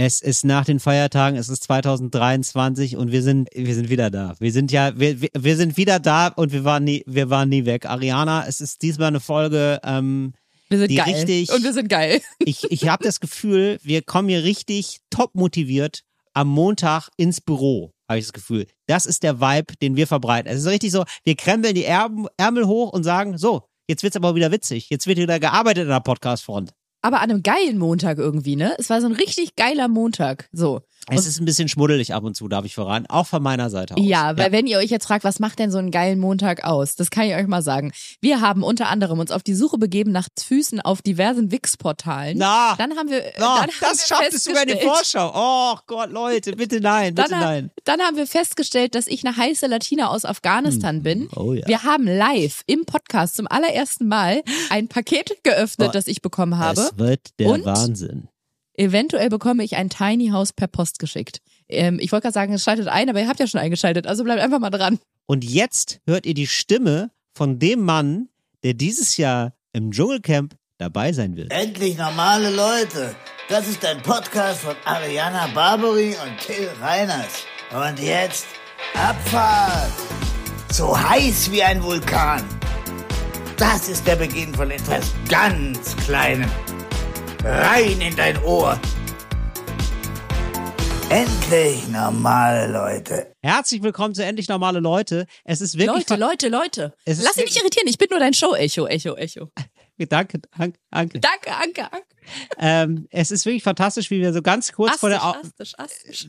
Es ist nach den Feiertagen, es ist 2023 und wir sind, wir sind wieder da. Wir sind ja, wir, wir sind wieder da und wir waren nie, wir waren nie weg. Ariana, es ist diesmal eine Folge, ähm, Wir sind die geil. richtig- Und wir sind geil. ich, ich habe das Gefühl, wir kommen hier richtig top motiviert am Montag ins Büro, habe ich das Gefühl. Das ist der Vibe, den wir verbreiten. Es ist richtig so, wir krempeln die Ärmel, Ärmel hoch und sagen, so, jetzt wird's aber wieder witzig. Jetzt wird wieder gearbeitet in der Podcast-Front. Aber an einem geilen Montag irgendwie, ne? Es war so ein richtig geiler Montag. So. Es ist ein bisschen schmuddelig ab und zu, darf ich voran. Auch von meiner Seite aus. Ja, weil wenn ihr euch jetzt fragt, was macht denn so einen geilen Montag aus? Das kann ich euch mal sagen. Wir haben unter anderem uns auf die Suche begeben nach Füßen auf diversen Wix-Portalen. Na, Dann haben wir, na, dann haben das wir schafft es sogar in die Vorschau. Oh Gott, Leute, bitte nein, bitte Dann, nein. dann haben wir festgestellt, dass ich eine heiße Latina aus Afghanistan bin. Oh ja. Wir haben live im Podcast zum allerersten Mal ein Paket geöffnet, Oh, das ich bekommen habe. Es wird der Und? Wahnsinn. Eventuell bekomme ich ein Tiny House per Post geschickt. Ähm, ich wollte gerade sagen, es schaltet ein, aber ihr habt ja schon eingeschaltet, also bleibt einfach mal dran. Und jetzt hört ihr die Stimme von dem Mann, der dieses Jahr im Dschungelcamp dabei sein wird. Endlich normale Leute. Das ist ein Podcast von Ariana Barbary und Till Reiners. Und jetzt Abfahrt. So heiß wie ein Vulkan. Das ist der Beginn von etwas ganz Kleinem. Rein in dein Ohr. Endlich normale Leute. Herzlich willkommen zu Endlich Normale Leute. Es ist wirklich... Leute, Leute, Leute. Lass dich nicht irritieren, ich bin nur dein Show-Echo, Echo, Echo. Danke, danke, danke. Danke, Anke, Anke. Ähm, es ist wirklich fantastisch, wie wir so ganz kurz vor der... Au Astisch, astisch, astisch.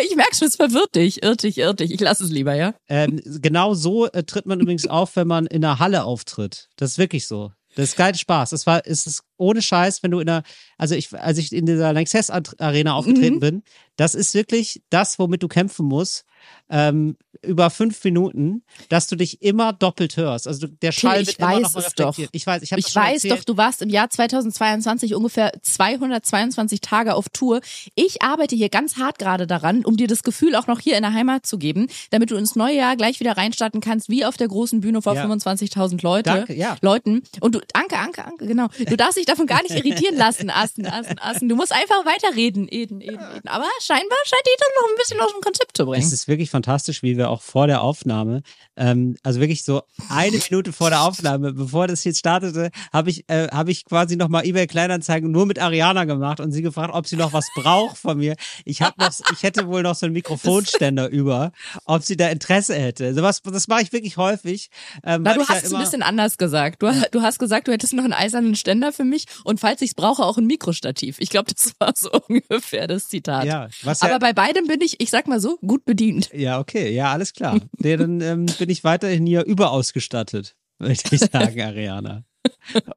ich merke schon, es verwirrt dich. Irrt dich, irrt dich. Ich lass es lieber, ja? Ähm, genau so äh, tritt man übrigens auf, wenn man in einer Halle auftritt. Das ist wirklich so. Das ist kein Spaß. Das war, es ist ohne Scheiß, wenn du in einer, also ich, als ich in dieser Lanxess Arena aufgetreten Mhm. bin, das ist wirklich das, womit du kämpfen musst, ähm, über fünf Minuten, dass du dich immer doppelt hörst. Also der Schall ich wird immer weiß noch es doch. reflektiert. Ich weiß, ich Ich weiß doch, du warst im Jahr 2022 ungefähr 222 Tage auf Tour. Ich arbeite hier ganz hart gerade daran, um dir das Gefühl auch noch hier in der Heimat zu geben, damit du ins neue Jahr gleich wieder reinstarten kannst, wie auf der großen Bühne vor Ja. 25.000 Leute, Danke, ja. Leuten. Und du, Anke, Anke, Anke, genau. Du darfst dich davon gar nicht irritieren lassen, Assen, Assen, Assen. Du musst einfach weiterreden, Eden, Eden, Eden. Aber scheinbar scheint die doch noch ein bisschen aus dem Konzept zu bringen. Es ist wirklich fantastisch, wie wir auch vor der Aufnahme, ähm, also wirklich so eine Minute vor der Aufnahme, bevor das jetzt startete, habe ich, äh, habe ich quasi nochmal eBay Kleinanzeigen nur mit Ariana gemacht und sie gefragt, ob sie noch was braucht von mir. Ich habe noch, ich hätte wohl noch so einen Mikrofonständer über, ob sie da Interesse hätte. Sowas, das mache ich wirklich häufig. Ähm, Na, du hast es ein bisschen anders gesagt. Du, du hast gesagt, du hättest noch einen eisernen Ständer für mich und falls ich es brauche, auch ein Mikrostativ. Ich glaube, das war so ungefähr das Zitat. Ja, was ja, Aber bei beidem bin ich, ich sag mal so, gut bedient. ja, okay, ja, alles klar. Nee, dann ähm, bin ich weiterhin hier überausgestattet, würde ich sagen, Ariana.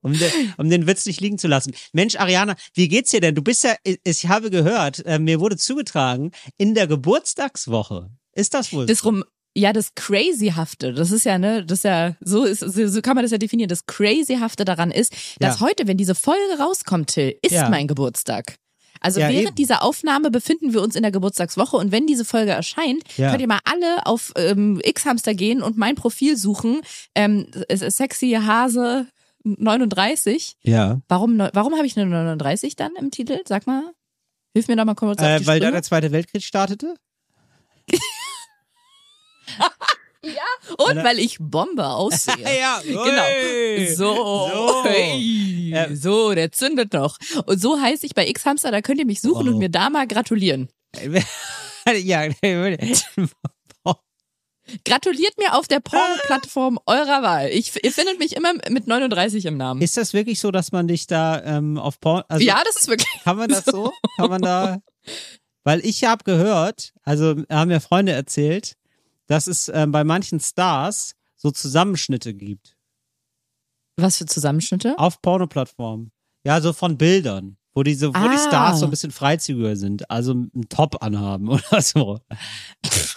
Um den, um den Witz nicht liegen zu lassen. Mensch, Ariana, wie geht's dir denn? Du bist ja, ich habe gehört, äh, mir wurde zugetragen, in der Geburtstagswoche. Ist das wohl? Das so? rum, ja, das Crazyhafte, das ist ja, ne, das ist ja, so ist, so, so kann man das ja definieren. Das Crazyhafte daran ist, dass Ja. heute, wenn diese Folge rauskommt, Till, ist Ja. mein Geburtstag. Also Ja, während eben. dieser Aufnahme befinden wir uns in der Geburtstagswoche und wenn diese Folge erscheint, Ja. könnt ihr mal alle auf ähm, X-Hamster gehen und mein Profil suchen. Ähm, es ist sexy Hase 39. Ja. Warum, warum habe ich eine 39 dann im Titel? Sag mal. Hilf mir doch mal kurz auf Äh, weil da Sprünge. der Zweite Weltkrieg startete? Und weil ich Bombe aussehe. ja, Genau. So. So. Ja. so, der zündet noch. Und so heiße ich bei X-Hamster, da könnt ihr mich suchen Oh. und mir da mal gratulieren. ja, Gratuliert mir auf der Porno-Plattform eurer Wahl. Ich, ihr findet mich immer mit 39 im Namen. ist das wirklich so, dass man dich da ähm, auf Porn, also ja, das ist wirklich. Kann man das so? Kann man da? Weil ich habe gehört, also haben mir Freunde erzählt, dass es ähm, bei manchen Stars so Zusammenschnitte gibt Was für Zusammenschnitte? auf Pornoplattformen. Ja, so von Bildern, wo die so, wo die Ah. Stars so ein bisschen freizügiger sind, also einen Top anhaben oder so.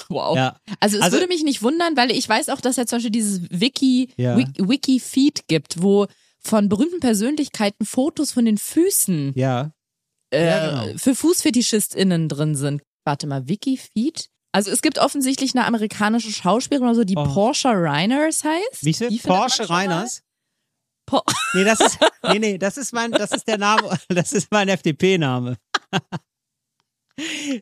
Wow. Ja. Also es Also- würde mich nicht wundern, weil ich weiß auch, dass ja zum Beispiel dieses Wiki, Ja. Wiki, Wiki-Feed gibt, wo von berühmten Persönlichkeiten Fotos von den Füßen Ja. äh, Ja, genau. für FußfetischistInnen drin sind. Warte mal, Wiki-Feed? Also es gibt offensichtlich eine amerikanische Schauspielerin oder so, die Oh. Porsche Reiners heißt. Wie man Porsche. Reiners? Po Nee, das ist, nee, nee, das ist mein, das ist der Name, das ist mein FDP-Name.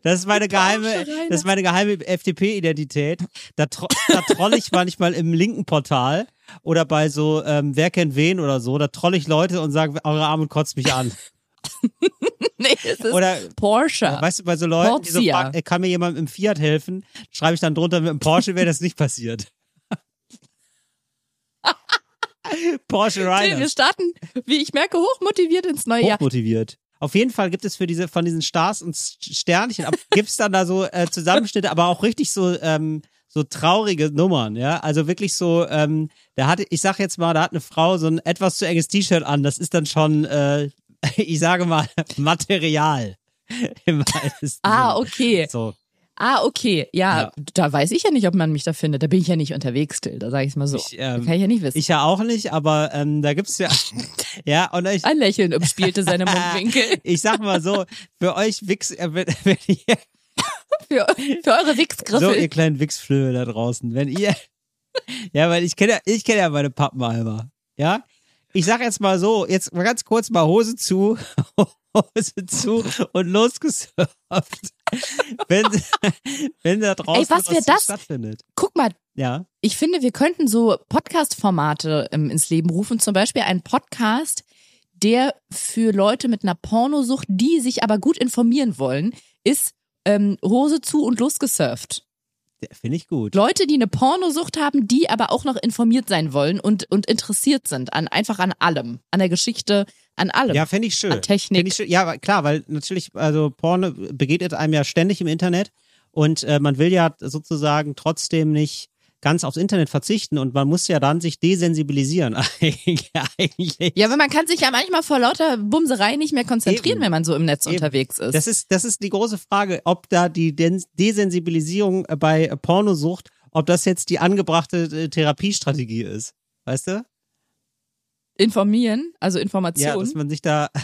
Das ist meine geheime, das ist meine geheime FDP-Identität. Da, tro da troll ich manchmal im linken Portal oder bei so ähm, Wer kennt wen oder so. Da troll ich Leute und sage, eure Arme kotzt mich an. nee, es ist Oder Porsche. weißt du, bei so Leuten, die so fragen, kann mir jemand im Fiat helfen, schreibe ich dann drunter, mit dem Porsche wäre das nicht passiert. Porsche Till, wir starten, wie ich merke, hochmotiviert ins neue Jahr. Hochmotiviert. Auf jeden Fall gibt es für diese, von diesen Stars und Sternchen, ab- gibt's dann da so äh, Zusammenschnitte, aber auch richtig so, ähm, so traurige Nummern, ja. Also wirklich so, ähm, da hatte, ich sag jetzt mal, da hat eine Frau so ein etwas zu enges T-Shirt an, das ist dann schon, äh, ich sage mal, Material. Ah, okay. So. Ah, okay. Ja, Ja. da weiß ich ja nicht, ob man mich da findet. Da bin ich ja nicht unterwegs, Till. Da sage ich mal so. Ich, ähm, kann ich ja nicht wissen. Ich ja auch nicht, aber ähm, da gibt's ja, ja, und ich, Ein Lächeln umspielte seine Mundwinkel. ich sag mal so, für euch Wix, äh, wenn, wenn ihr, Für, für eure so Wichsgriffel. ihr kleinen Wichsflöhe da draußen, wenn ihr, ja, weil ich kenne ja, ich kenne ja meine Pappenheimer, ja. Ich sag jetzt mal so, jetzt mal ganz kurz mal Hose zu, Hose zu und losgesurft. wenn, wenn da draußen Ey, was wär das? stattfindet. Guck mal, Ja. ich finde, wir könnten so Podcast-Formate ähm, ins Leben rufen. Zum Beispiel einen Podcast, der für Leute mit einer Pornosucht, die sich aber gut informieren wollen, ist ähm, Hose zu und losgesurft. Finde ich gut. Leute, die eine Pornosucht haben, die aber auch noch informiert sein wollen und, und interessiert sind an einfach an allem, an der Geschichte, an allem. Ja, finde ich schön. An Technik. Ich schön. Ja, klar, weil natürlich, also Porno begegnet einem ja ständig im Internet und äh, man will ja sozusagen trotzdem nicht ganz aufs Internet verzichten und man muss ja dann sich desensibilisieren. Eigentlich. Ja, aber man kann sich ja manchmal vor lauter Bumserei nicht mehr konzentrieren, Eben. wenn man so im Netz Eben. unterwegs ist. Das ist, das ist die große Frage, ob da die Desensibilisierung bei Pornosucht, ob das jetzt die angebrachte äh, Therapiestrategie ist. Weißt du? Informieren, also Ja, Information. dass man sich da.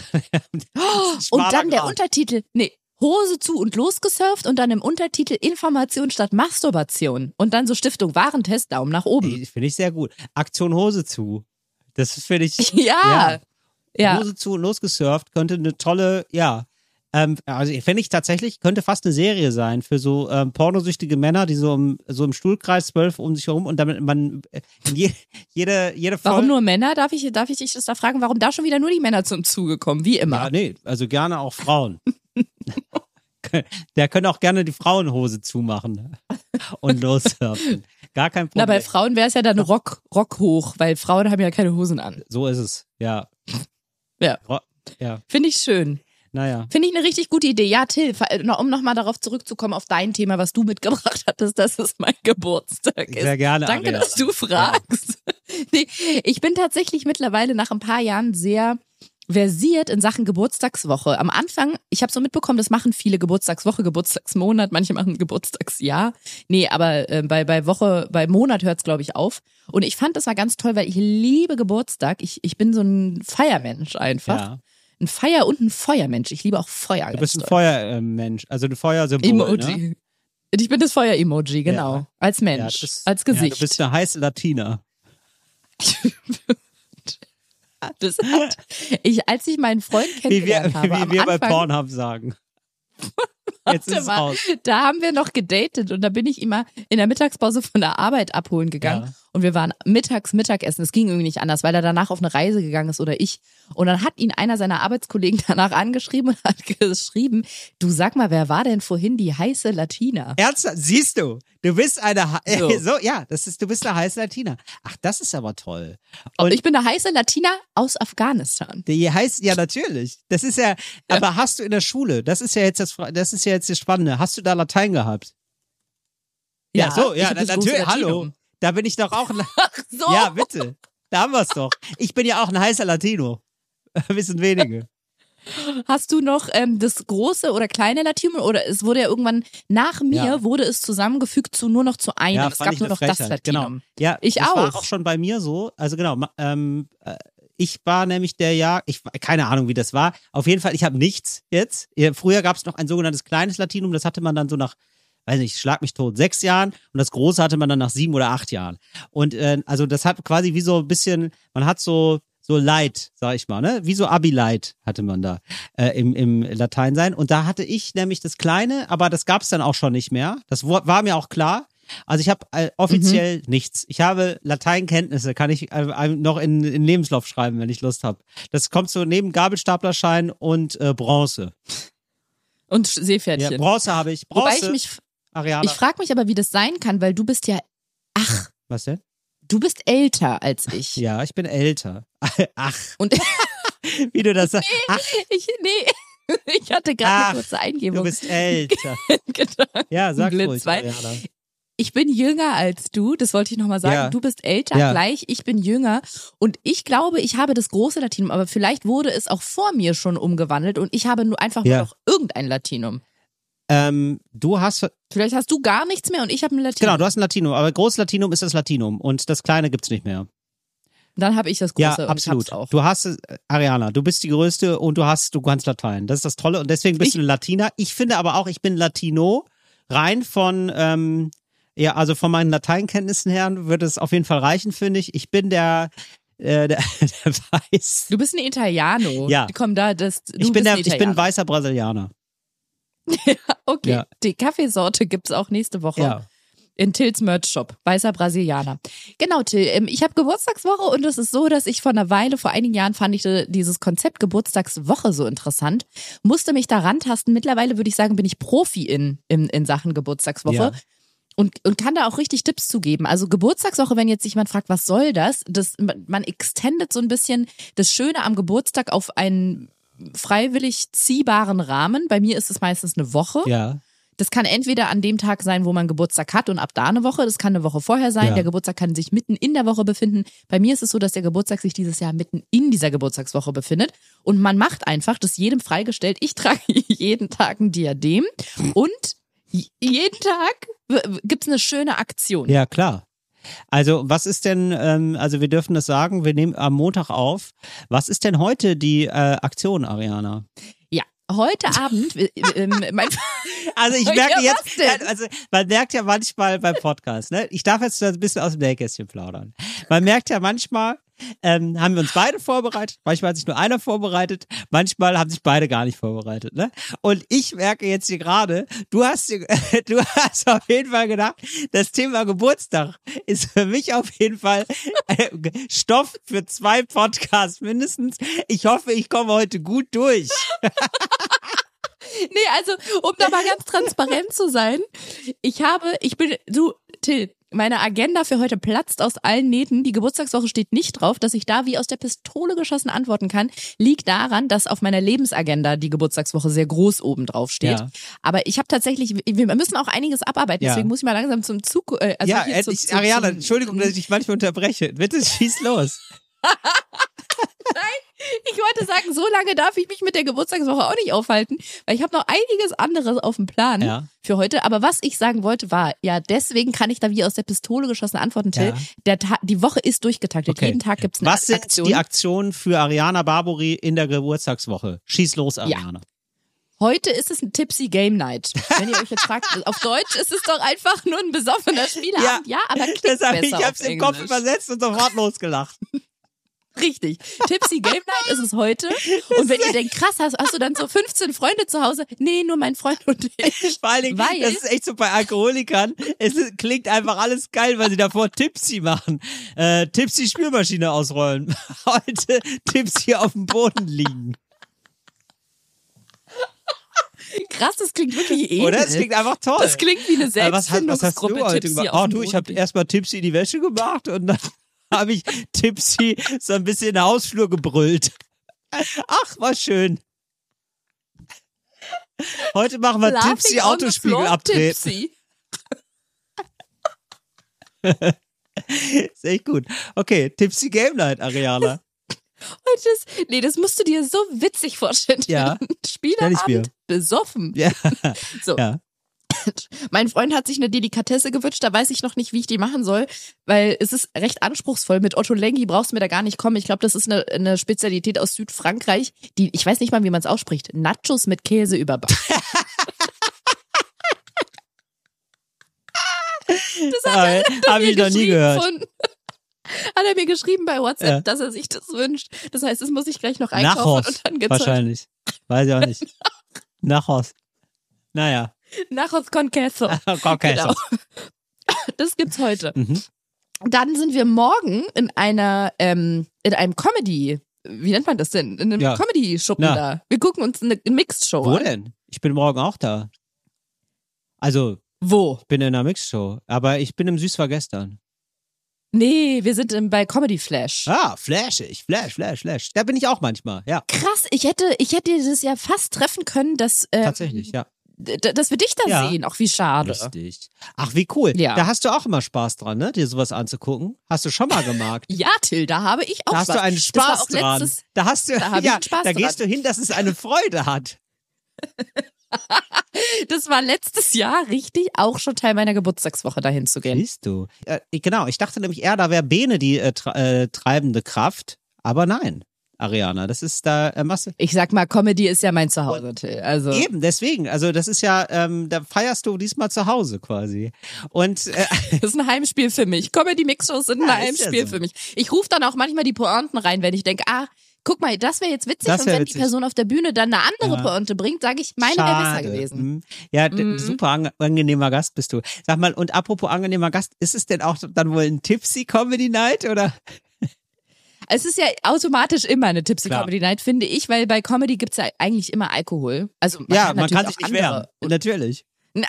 Oh, und dann der Untertitel, nee, Hose zu und losgesurft und dann im Untertitel Information statt Masturbation. Und dann so Stiftung Warentest, Daumen nach oben. Finde ich sehr gut. Aktion Hose zu. Das finde ich. Ja. Ja. Hose zu und losgesurft könnte eine tolle, ja. Ähm, also fände ich tatsächlich, könnte fast eine Serie sein für so ähm, pornosüchtige Männer, die so im, so im Stuhlkreis zwölf um sich herum und damit man äh, je, jede, jede Folge. Warum nur Männer? Darf ich, darf ich dich das da fragen? Warum da schon wieder nur die Männer zum Zuge kommen? Wie immer. Ja, nee, also gerne auch Frauen. Der können auch gerne die Frauenhose zumachen und lossurfen. Gar kein Na, Problem. bei Frauen wäre es ja dann Rock, Rock hoch, weil Frauen haben ja keine Hosen an. so ist es, ja. Ja. Ja, Finde ich schön. naja. Finde ich eine richtig gute Idee. Ja, Till, noch- um nochmal darauf zurückzukommen, auf dein Thema, was du mitgebracht hattest, dass es mein Geburtstag ist. Sehr gerne. Danke, Ariana. dass du fragst. Nee, ich bin tatsächlich mittlerweile nach ein paar Jahren sehr versiert in Sachen Geburtstagswoche. Am Anfang, ich habe so mitbekommen, das machen viele Geburtstagswoche, Geburtstagsmonat, manche machen Geburtstagsjahr. Nee, aber äh, bei, bei Woche, bei Monat hört's glaube ich, auf. Und ich fand das mal ganz toll, weil ich liebe Geburtstag. Ich, ich bin so ein Feiermensch einfach. Ja. Ein Feier- und ein Feuermensch. Ich liebe auch Feuer. Du bist ein. Feuermensch, also ein Feuersymbol. Emoji. Ne? Ich bin das Feuer-Emoji, genau. Ja. Als Ja, Mensch, du bist, als Ja, Gesicht. du bist eine heiße Latina. Das hat, ich, als ich meinen Freund Wie wir, kennengelernt habe, wie wir bei Anfang, Pornhub sagen. Jetzt ist mal, raus. da haben wir noch gedatet und da bin ich immer in der Mittagspause von der Arbeit abholen gegangen Ja. Und wir waren mittags Mittagessen. Es ging irgendwie nicht anders, weil er danach auf eine Reise gegangen ist oder ich. Und dann hat ihn einer seiner Arbeitskollegen danach angeschrieben und hat geschrieben, du sag mal, wer war denn vorhin die heiße Latina? Ernsthaft? Siehst du? Du bist eine, he- So. so. ja, das ist, du bist eine heiße Latina. Ach, das ist aber toll. Und Und ich bin eine heiße Latina aus Afghanistan. die heißt, ja, natürlich. Das ist ja, aber hast du in der Schule, das ist ja jetzt das, das ist ja jetzt das Spannende. Hast du da Latein gehabt? Ja, so, ja, das große natürlich, hallo. Da bin ich doch auch, ein- Ach so. ja, bitte. Da haben wir's doch. Ich bin ja auch ein heißer Latino. Wissen wenige. Hast du noch ähm, das große oder kleine Latinum oder es wurde ja irgendwann nach mir Ja. wurde es zusammengefügt zu nur noch zu einem. Ja, es gab nur noch das Frechheit. Latinum. Genau. Ja, Ich das war auch. auch schon bei mir so. Also genau, ähm, äh, ich war nämlich der Jahr, ich keine Ahnung, wie das war. Auf jeden Fall, ich habe nichts jetzt. Früher gab es noch ein sogenanntes kleines Latinum, das hatte man dann so nach, weiß nicht, schlag mich tot, sechs Jahren und das große hatte man dann nach sieben oder acht Jahren. Und äh, also das hat quasi wie so ein bisschen, man hat so so light, sag ich mal, ne? Wie so Abi-Light hatte man da äh, im, im Latein sein. Und da hatte ich nämlich das Kleine, aber das gab's dann auch schon nicht mehr. Das war mir auch klar. Also ich habe äh, offiziell Mhm. nichts. Ich habe Lateinkenntnisse, kann ich äh, noch in, in Lebenslauf schreiben, wenn ich Lust habe. Das kommt so neben Gabelstaplerschein und äh, Bronze. Und Ja, Seepferdchen. Bronze habe ich. Wobei Bronze, ich mich, Ariana. ich frage mich aber, wie das sein kann, weil du bist ja, ach, Was denn? du bist älter als ich. Ja, ich bin älter. Ach, Und wie du das sagst. Ach, ich, nee, ich hatte gerade eine kurze du Eingebung. bist älter. getan. Ja, sag Blitz, ruhig, weil- Ariana. Ich bin jünger als du, das wollte ich nochmal sagen. Ja. Du bist älter Ja. gleich, ich bin jünger. Und ich glaube, ich habe das große Latinum, aber vielleicht wurde es auch vor mir schon umgewandelt und ich habe nur einfach Ja. nur noch irgendein Latinum. Ähm, du hast, Vielleicht hast du gar nichts mehr und ich habe ein Latinum. genau, du hast ein Latinum, aber großes Latinum ist das Latinum und das kleine gibt's nicht mehr. Dann habe ich das große Ja, absolut. auch. Du hast, es, äh, Ariana, du bist die Größte und du hast, du kannst Latein. Das ist das Tolle und deswegen bist Ich- du ein Latiner. Ich finde aber auch, ich bin Latino, rein von, ähm, ja, also von meinen Lateinkenntnissen her würde es auf jeden Fall reichen, finde ich. Ich bin der, äh, der, der Weiß. Du bist ein Italiano. Ja. Komm da, das. Ich bin der, ein ich bin weißer Brasilianer. Okay, Ja. die Kaffeesorte gibt's auch nächste Woche. Ja. In Tills Merch Shop, weißer Brasilianer. Genau, Till, ähm, ich habe Geburtstagswoche und es ist so, dass ich vor einer Weile, vor einigen Jahren fand ich äh, dieses Konzept Geburtstagswoche so interessant, musste mich da rantasten. Mittlerweile würde ich sagen, bin ich Profi in, in, in Sachen Geburtstagswoche. Ja. Und, und kann da auch richtig Tipps zu geben. Also Geburtstagswoche, wenn jetzt sich jemand fragt, was soll das? das man man extendet so ein bisschen das Schöne am Geburtstag auf einen freiwillig ziehbaren Rahmen. Bei mir ist es meistens eine Woche. Ja. Das kann entweder an dem Tag sein, wo man Geburtstag hat und ab da eine Woche. Das kann eine Woche vorher sein. Ja. Der Geburtstag kann sich mitten in der Woche befinden. Bei mir ist es so, dass der Geburtstag sich dieses Jahr mitten in dieser Geburtstagswoche befindet. Und man macht einfach, das jedem freigestellt. Ich trage jeden Tag ein Diadem und jeden Tag w- gibt's eine schöne Aktion. Ja, klar. Also, was ist denn, ähm, also wir dürfen das sagen, wir nehmen am Montag auf. Was ist denn heute die äh, Aktion, Ariana? Ja, heute Abend, äh, ähm, mein, Also ich Ja, merke was jetzt, also man merkt ja manchmal beim Podcast, ne? Ich darf jetzt ein bisschen aus dem Nähkästchen plaudern. Man merkt ja manchmal, ähm, haben wir uns beide vorbereitet, manchmal hat sich nur einer vorbereitet, manchmal haben sich beide gar nicht vorbereitet, ne? Und ich merke jetzt hier gerade, du hast du hast auf jeden Fall gedacht, das Thema Geburtstag ist für mich auf jeden Fall äh, Stoff für zwei Podcasts mindestens. Ich hoffe, ich komme heute gut durch. Nee, also, um da mal ganz transparent zu sein, ich habe, ich bin, du, Till, meine Agenda für heute platzt aus allen Nähten. Die Geburtstagswoche steht nicht drauf, dass ich da wie aus der Pistole geschossen antworten kann. Liegt daran, dass auf meiner Lebensagenda die Geburtstagswoche sehr groß oben drauf steht. Ja. Aber ich habe tatsächlich, wir müssen auch einiges abarbeiten, Ja. deswegen muss ich mal langsam zum Zug. Äh, also ja, hier äh, zu, ich, Ariana, zum- Entschuldigung, dass ich dich manchmal unterbreche. Bitte schieß los. Ich wollte sagen, so lange darf ich mich mit der Geburtstagswoche auch nicht aufhalten, weil ich habe noch einiges anderes auf dem Plan Ja. für heute. Aber was ich sagen wollte war, ja, deswegen kann ich da wie aus der Pistole geschossen antworten, Till. Ja. Die Woche ist durchgetaktet. Okay. Jeden Tag gibt's eine Was sind Aktion. die Aktionen für Ariana Barbori in der Geburtstagswoche? Schieß los, Ariana. Heute ist es ein Tipsy Game Night. Wenn ihr euch jetzt fragt, auf Deutsch ist es doch einfach nur ein besoffener Spieleabend. Ja, aber klingt das hab besser ich, ich hab's im Kopf Englisch. übersetzt und sofort losgelacht. Richtig. Tipsy Game Night ist es heute. Und wenn ihr denkt, krass, hast, hast du dann so 15 Freunde zu Hause? Nee, nur mein Freund und ich. Vor allen Dingen, Weil- das ist echt so bei Alkoholikern. Es ist, klingt einfach alles geil, weil sie davor Tipsy machen. Äh, Tipsy Spülmaschine ausrollen. Heute Tipsy auf dem Boden liegen. Krass, das klingt wirklich edel. Oder? Das klingt einfach toll. Das klingt wie eine Aber was, hast- was hast du Selbstfindungsgruppe. heute Tipsy gemacht? Oh du, ich habe erstmal Tipsy die Wäsche gemacht und dann habe ich Tipsy so ein bisschen in den Hausflur gebrüllt. Ach, war schön. Heute machen wir Laughing Tipsy Autospiegel abtreten. Tipsy. Ist echt gut. Okay, Tipsy Game Night, Ariana. Und das, nee, das musst du dir so witzig vorstellen. Ja. Spieleabend besoffen. Ja. So. ja. Mein Freund hat sich eine Delikatesse gewünscht, da weiß ich noch nicht, wie ich die machen soll, weil es ist recht anspruchsvoll. Mit Otto Lengi brauchst du mir da gar nicht kommen. Ich glaube, das ist eine, eine Spezialität aus Südfrankreich, die, ich weiß nicht mal, wie man es ausspricht. Nachos mit Käse überbacken. das hat er Habe ich noch nie gehört. Von, Hat er mir geschrieben bei WhatsApp, Ja. dass er sich das wünscht. Das heißt, das muss ich gleich noch einkaufen Nachos. und dann heute Wahrscheinlich. Weiß ich auch nicht. Nachos. Naja. Nachos con queso. Okay. Genau. Das gibt's heute. Mhm. Dann sind wir morgen in einer, ähm, in einem Comedy, wie nennt man das denn? In einem Ja. Comedy-Schuppen Na. da. Wir gucken uns eine Mixed-Show Wo an. denn? Ich bin morgen auch da. Also, Wo? ich bin in einer Mixshow. Aber ich bin im Süß war gestern. Nee, wir sind im, bei Comedy Flash. Ah, flashig. Flash, flash, flash. Da bin ich auch manchmal. Ja, Krass, ich hätte, ich hätte dieses Jahr fast treffen können, dass, ähm, tatsächlich, ja. Dass wir dich da Ja. sehen. Auch wie schade. Richtig. Ach, wie cool. Ja. Da hast du auch immer Spaß dran, ne? Dir sowas anzugucken. Hast du schon mal gemacht. Ja, Till, da habe ich auch Da hast Spaß. du einen Das war Spaß dran. letztes- da hast du, da ja, einen Spaß da dran. gehst du hin, dass es eine Freude hat. Das war letztes Jahr richtig auch schon Teil meiner Geburtstagswoche, dahin zu gehen. Siehst du. Äh, genau, ich dachte nämlich eher, da wäre Bene die äh, äh, treibende Kraft. Aber nein, Ariana, das ist da äh, Masse. Ich sag mal, Comedy ist ja mein Zuhause, Till. Also. Eben, deswegen. Also das ist ja, ähm, da feierst du diesmal zu Hause quasi. Und äh, Das ist ein Heimspiel für mich. Comedy-Mix-Shows sind ein Ja, ja Heimspiel so. für mich. Ich rufe dann auch manchmal die Pointen rein, wenn ich denke, ah, guck mal, das wäre jetzt witzig. Das und wär wenn witzig. die Person auf der Bühne dann eine andere Ja. Pointe bringt, sage ich, meine wäre besser gewesen. Mhm. Ja, Mhm. super ang angenehmer Gast bist du. Sag mal, und apropos angenehmer Gast, ist es denn auch dann wohl ein Tipsy Comedy Night oder? Es ist ja automatisch immer eine Tipsy Klar. Comedy Night, finde ich, weil bei Comedy gibt's ja eigentlich immer Alkohol. Also man ja, kann man kann sich nicht wehren. Natürlich.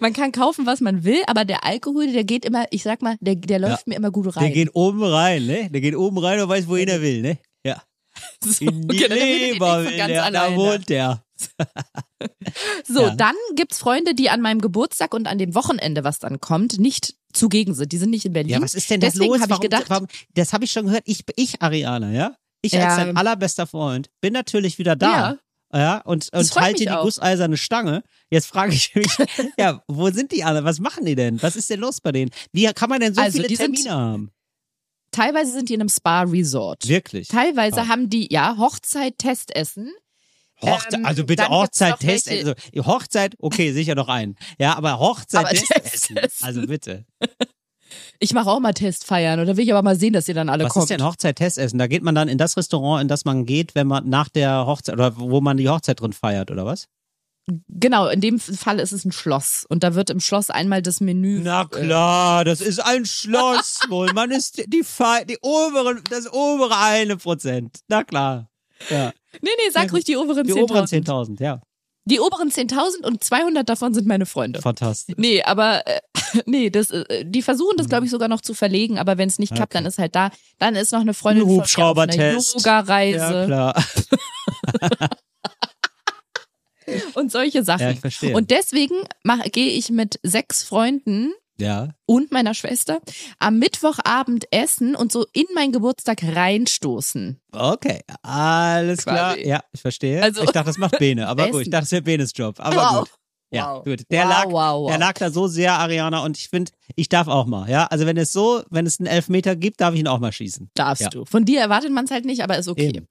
Man kann kaufen, was man will, aber der Alkohol, der geht immer, ich sag mal, der, der läuft mir immer gut rein. Der geht oben rein, ne? Der geht oben rein und weiß, wohin er will, ne? Ja. so, In die genau, Leber will der, da wohnt der. So, Ja. dann gibt's Freunde, die an meinem Geburtstag und an dem Wochenende, was dann kommt, nicht zugegen sind. Die sind nicht in Berlin. Ja, was ist denn das Deswegen los? habe ich gedacht, warum, das habe ich schon gehört. Ich, ich, Ariana, ja? Ich Ja. als dein allerbester Freund bin natürlich wieder da. Ja. Ja, und, und halte die auch. gusseiserne Stange. Jetzt frage ich mich, ja, wo sind die alle? Was machen die denn? Was ist denn los bei denen? Wie kann man denn so Also, viele Termine haben? teilweise sind die in einem Spa-Resort. Wirklich? Teilweise Ah. haben die, ja, Hochzeit-Testessen. Hochzeit, Ähm, also bitte Hochzeit, Test, also Hochzeit, okay, sicher noch ein. Ja, aber Hochzeit, Aber Testessen. Testessen. Also bitte. Ich mache auch mal Testfeiern oder will ich aber mal sehen, dass ihr dann alle Was kommt. ist denn Hochzeit, Testessen? Da geht man dann in das Restaurant, in das man geht, wenn man nach der Hochzeit oder wo man die Hochzeit drin feiert, oder was? Genau, in dem Fall ist es ein Schloss und da wird im Schloss einmal das Menü. Na klar, das ist ein Schloss wohl. Man ist die, Fe die oberen, das obere eine Prozent. Na klar. Ja. Nee, nee, sag ruhig die oberen Die 10.000. oberen 10.000, ja. Die oberen 10.000 und 200 davon sind meine Freunde. Fantastisch. Nee, aber äh, nee, das, äh, die versuchen das, glaube ich, sogar noch zu verlegen, aber wenn es nicht klappt, Okay. dann ist halt da. Dann ist noch eine Freundin Ein von Hubschraubertest. einer Yoga-Reise Ja, klar. und solche Sachen. Ja, ich verstehe. Und deswegen gehe ich mit sechs Freunden Ja. und meiner Schwester am Mittwochabend essen und so in meinen Geburtstag reinstoßen. Okay, alles klar. Quasi. Ja, ich verstehe. Also- ich dachte, das macht Bene, aber gut, ich Essen. dachte, das wäre Benes Job. Aber Wow. gut. Ja, Wow. gut. Der Wow, lag, wow. der lag da so sehr, Ariana, und ich finde, ich darf auch mal. Ja, also wenn es so, wenn es einen Elfmeter gibt, darf ich ihn auch mal schießen. Darfst Ja. du. Von dir erwartet man es halt nicht, aber ist okay. Eben.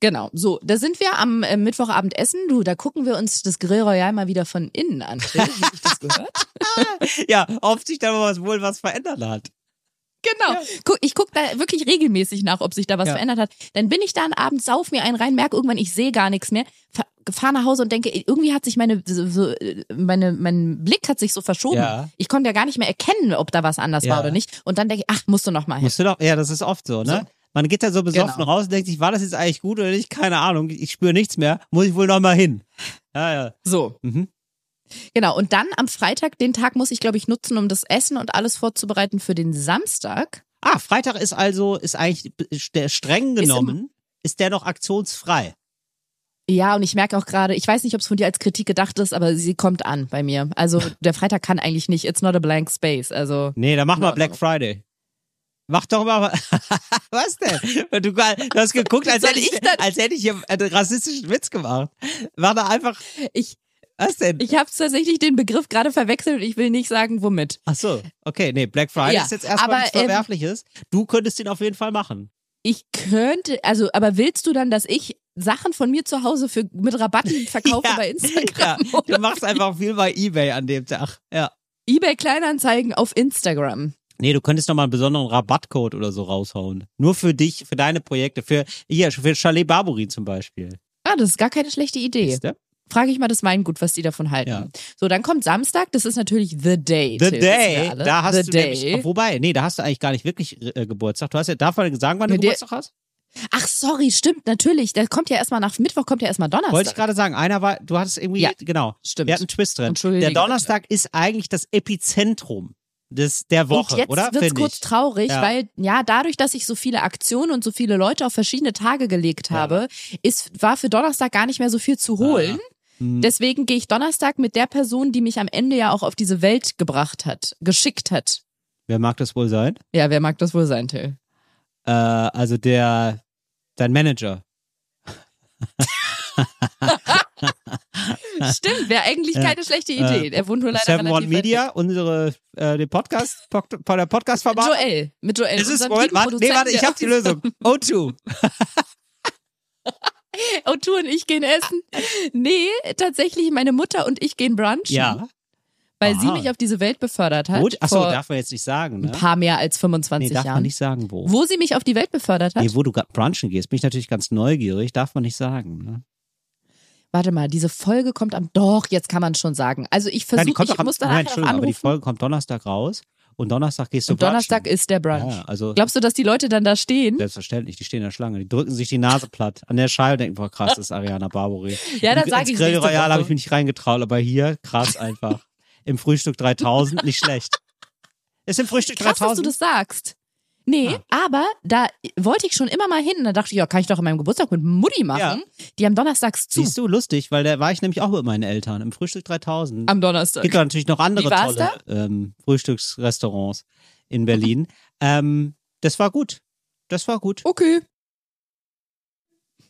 Genau, so, da sind wir am äh, Mittwochabend essen. Du, da gucken wir uns das Grill Royal mal wieder von innen an. Till. Wie ich das gehört? Ja, ob sich da was, wohl was verändert hat. Genau. Guck, ich gucke da wirklich regelmäßig nach, ob sich da was Ja. verändert hat. Dann bin ich da abends, sauf mir einen rein, merke irgendwann, ich sehe gar nichts mehr, fahre nach Hause und denke, irgendwie hat sich meine, so, so, meine, mein Blick hat sich so verschoben. Ja. Ich konnte ja gar nicht mehr erkennen, ob da was anders Ja. war oder nicht. Und dann denke ich, ach, musst du noch mal hin. Musst du doch, ja, das ist oft so, ne? Man geht da so besoffen Genau. raus und denkt sich, war das jetzt eigentlich gut oder nicht? Keine Ahnung, ich spüre nichts mehr, muss ich wohl noch mal hin. Ja, ja. So. Mhm. Genau. Und dann am Freitag, den Tag muss ich, glaube ich, nutzen, um das Essen und alles vorzubereiten für den Samstag. Ah, Freitag ist also, ist eigentlich der streng genommen, ist der noch aktionsfrei. Ja, und ich merke auch gerade, ich weiß nicht, ob es von dir als Kritik gedacht ist, aber sie kommt an bei mir. Also der Freitag kann eigentlich nicht. It's not a blank space. Also Nee, dann mach mal Black. Friday. Mach doch mal. Was denn? Du, du hast geguckt, als hätte ich, als hätte ich hier einen rassistischen Witz gemacht. Mach da einfach. ich, Was denn? ich habe tatsächlich den Begriff gerade verwechselt und ich will nicht sagen, womit. Ach so, okay, nee, Black Friday Ja, ist jetzt erstmal aber, nichts ähm, Verwerfliches. du könntest ihn auf jeden Fall machen. Ich könnte, also, aber willst du dann, dass ich Sachen von mir zu Hause für mit Rabatten verkaufe Ja, bei Instagram Ja, du machst einfach viel bei Ebay an dem Tag. Ja. eBay Kleinanzeigen auf Instagram? Nee, du könntest noch mal einen besonderen Rabattcode oder so raushauen. Nur für dich, für deine Projekte, für hier, für Chalet Barbary zum Beispiel. Ah, das ist gar keine schlechte Idee. Frage ich mal das Weingut, was die davon halten. Ja. So, dann kommt Samstag, das ist natürlich The Day. The Till, Day, da hast The du Day. nämlich, wobei, nee, da hast du eigentlich gar nicht wirklich äh, Geburtstag. Du hast ja, darf man sagen, wann du Geburtstag hast? Ach, sorry, stimmt, natürlich. Da kommt ja erstmal nach Mittwoch, kommt ja erstmal Donnerstag. Wollte ich gerade sagen, einer war, du hattest irgendwie, Ja, genau, stimmt. wir hatten einen Twist drin. Der. Donnerstag ist eigentlich das Epizentrum des, der Woche, und jetzt oder? wird's Finde kurz traurig, Ja. weil ja dadurch, dass ich so viele Aktionen und so viele Leute auf verschiedene Tage gelegt habe, ist war für Donnerstag gar nicht mehr so viel zu holen. Hm. Deswegen gehe ich Donnerstag mit der Person, die mich am Ende ja auch auf diese Welt gebracht hat, geschickt hat. Wer mag das wohl sein? Ja, wer mag das wohl sein, Till? Äh, also der, dein Manager. Stimmt, wäre eigentlich keine schlechte Idee. Er wohnt nur leider Seven One Media, unsere, äh, den Podcast, Pod- der weg. Podcast-Verband. Joel, mit Joel. Es ist, unserem Moment, warte, nee, warte, ich habe die Lösung. O2. Otto und ich gehen essen. Nee, tatsächlich meine Mutter und ich gehen brunchen. Ja. Weil sie Aha. mich auf diese Welt befördert hat. Gut. Achso, darf man jetzt nicht sagen, ein ne? paar mehr als 25 Nee, darf Jahren. man nicht sagen, wo. Wo sie mich auf die Welt befördert hat? Nee, wo du brunchen gehst, bin ich natürlich ganz neugierig, darf man nicht sagen. Ne? Warte mal, diese Folge kommt am. Doch, jetzt kann man schon sagen. Also ich versuche, ich am, muss danach nein, Entschuldigung, aber die anrufen. Folge kommt Donnerstag raus und Donnerstag gehst du Und Donnerstag ist der Brunch. Ja, also Glaubst du, dass die Leute dann da stehen? selbstverständlich, die stehen in der Schlange, die drücken sich die Nase platt an der Scheibe und denken, boah, krass, das ist Ariana Barbary. Ja, dann Im- sag ins ich's Grill Royal habe ich mich nicht reingetraut, aber hier, krass einfach. Im Frühstück 3000, nicht schlecht. Ist im Frühstück Krass, dass du 3000? das sagst. Nee, Ah. aber da wollte ich schon immer mal hin. Da dachte ich, ja, kann ich doch an meinem Geburtstag mit Mutti machen. Ja. Die haben donnerstags zu. Siehst du, lustig, weil da war ich nämlich auch mit meinen Eltern im Frühstück 3000. Am Donnerstag. gibt da natürlich noch andere tolle ähm, Frühstücksrestaurants in Berlin. ähm, das war gut. Das war gut. Okay.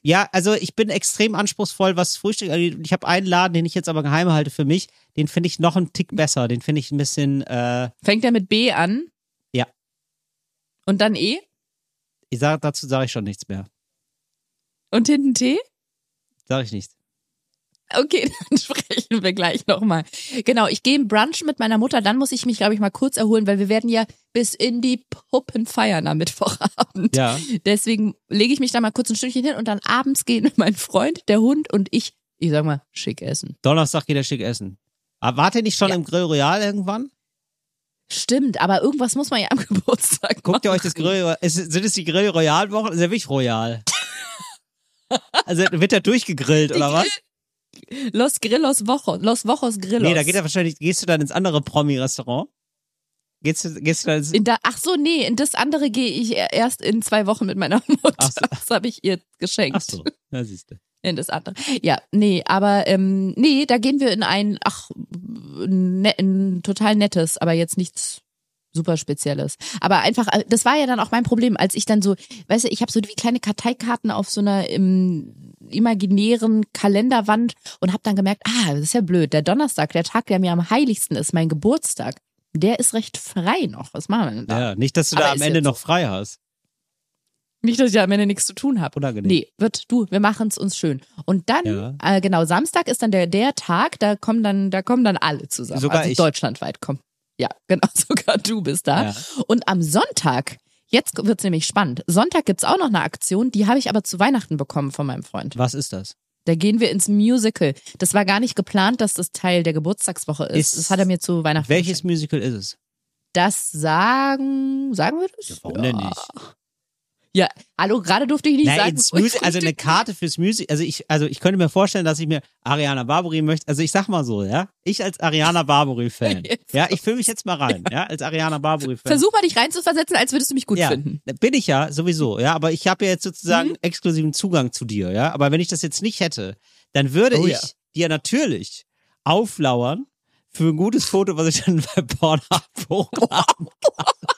Ja, also ich bin extrem anspruchsvoll, was Frühstück angeht. Ich habe einen Laden, den ich jetzt aber geheim halte für mich. Den finde ich noch einen Tick besser. Den finde ich ein bisschen, äh, Fängt er mit B an? Und dann E? ich sag, dazu sage ich schon nichts mehr. Und hinten T? Sage ich nichts. Okay, dann sprechen wir gleich nochmal. Genau, ich gehe im Brunch mit meiner Mutter, dann muss ich mich, glaube ich, mal kurz erholen, weil wir werden ja bis in die Puppen feiern am Mittwochabend. Ja. Deswegen lege ich mich da mal kurz ein Stückchen hin und dann abends gehen mein Freund, der Hund und ich, ich sag mal, schick essen. Donnerstag geht er schick essen. Aber wart ihr nicht schon Ja. im Grill Royal irgendwann? Stimmt, aber irgendwas muss man ja am Geburtstag Guckt ihr euch das Grill ist, Sind es die Grill Royal Wochen? Ist ja wirklich royal. also wird er durchgegrillt, oder was? Los Grillos Woche, Los Wochos Grillos. Nee, da geht er wahrscheinlich, gehst du dann ins andere Promi-Restaurant? Gehst du, gehst du dann ins, in da, ach so, nee, in das andere gehe ich erst in zwei Wochen mit meiner Mutter. So. Das habe ich ihr geschenkt. ach so, da siehst du. In das andere. Ja, nee, aber ähm, nee, da gehen wir in ein, ach, ne, ein total nettes, aber jetzt nichts super Spezielles. Aber einfach, äh, das war ja dann auch mein Problem, als ich dann so, weißt du, ich habe so wie kleine Karteikarten auf so einer im, imaginären Kalenderwand und habe dann gemerkt, ah, das ist ja blöd, der Donnerstag, der Tag, der mir am heiligsten ist, mein Geburtstag, der ist recht frei noch. Was machen wir denn da? Ja, nicht, dass du Aber da am Ende noch frei hast. Nicht, dass ich am Ende nichts zu tun habe. Unangenehm. Nee, wird du, wir machen es uns schön. Und dann, Ja. äh, genau, Samstag ist dann der, der Tag, da kommen dann, da kommen dann alle zusammen. Sogar also ich. deutschlandweit kommen. Ja, genau, sogar du bist da. Ja. Und am Sonntag, jetzt wird's nämlich spannend. Sonntag gibt's auch noch eine Aktion, die habe ich aber zu Weihnachten bekommen von meinem Freund. Was ist das? Da gehen wir ins Musical. Das war gar nicht geplant, dass das Teil der Geburtstagswoche ist. Ist- das hat er mir zu Weihnachten Welches geschenkt. Musical ist es? Das sagen, sagen wir das? Warum denn nicht? Ja, hallo, gerade durfte ich nicht Nein, sagen. Musical, also eine Karte fürs Musical, also ich, also ich könnte mir vorstellen, dass ich mir Ariana Barbary möchte, also ich sag mal so, ja, ich als Ariana Barbary Fan, ja, ich fühle mich jetzt mal rein, ja, als Ariana Barbary Fan. Versuch mal dich reinzuversetzen, als würdest du mich gut ja, finden. bin ich ja sowieso, ja, aber ich habe ja jetzt sozusagen Mhm. exklusiven Zugang zu dir, ja, aber wenn ich das jetzt nicht hätte, dann würde Oh ich ja. dir natürlich auflauern für ein gutes Foto, was ich dann bei Pornhub hochladen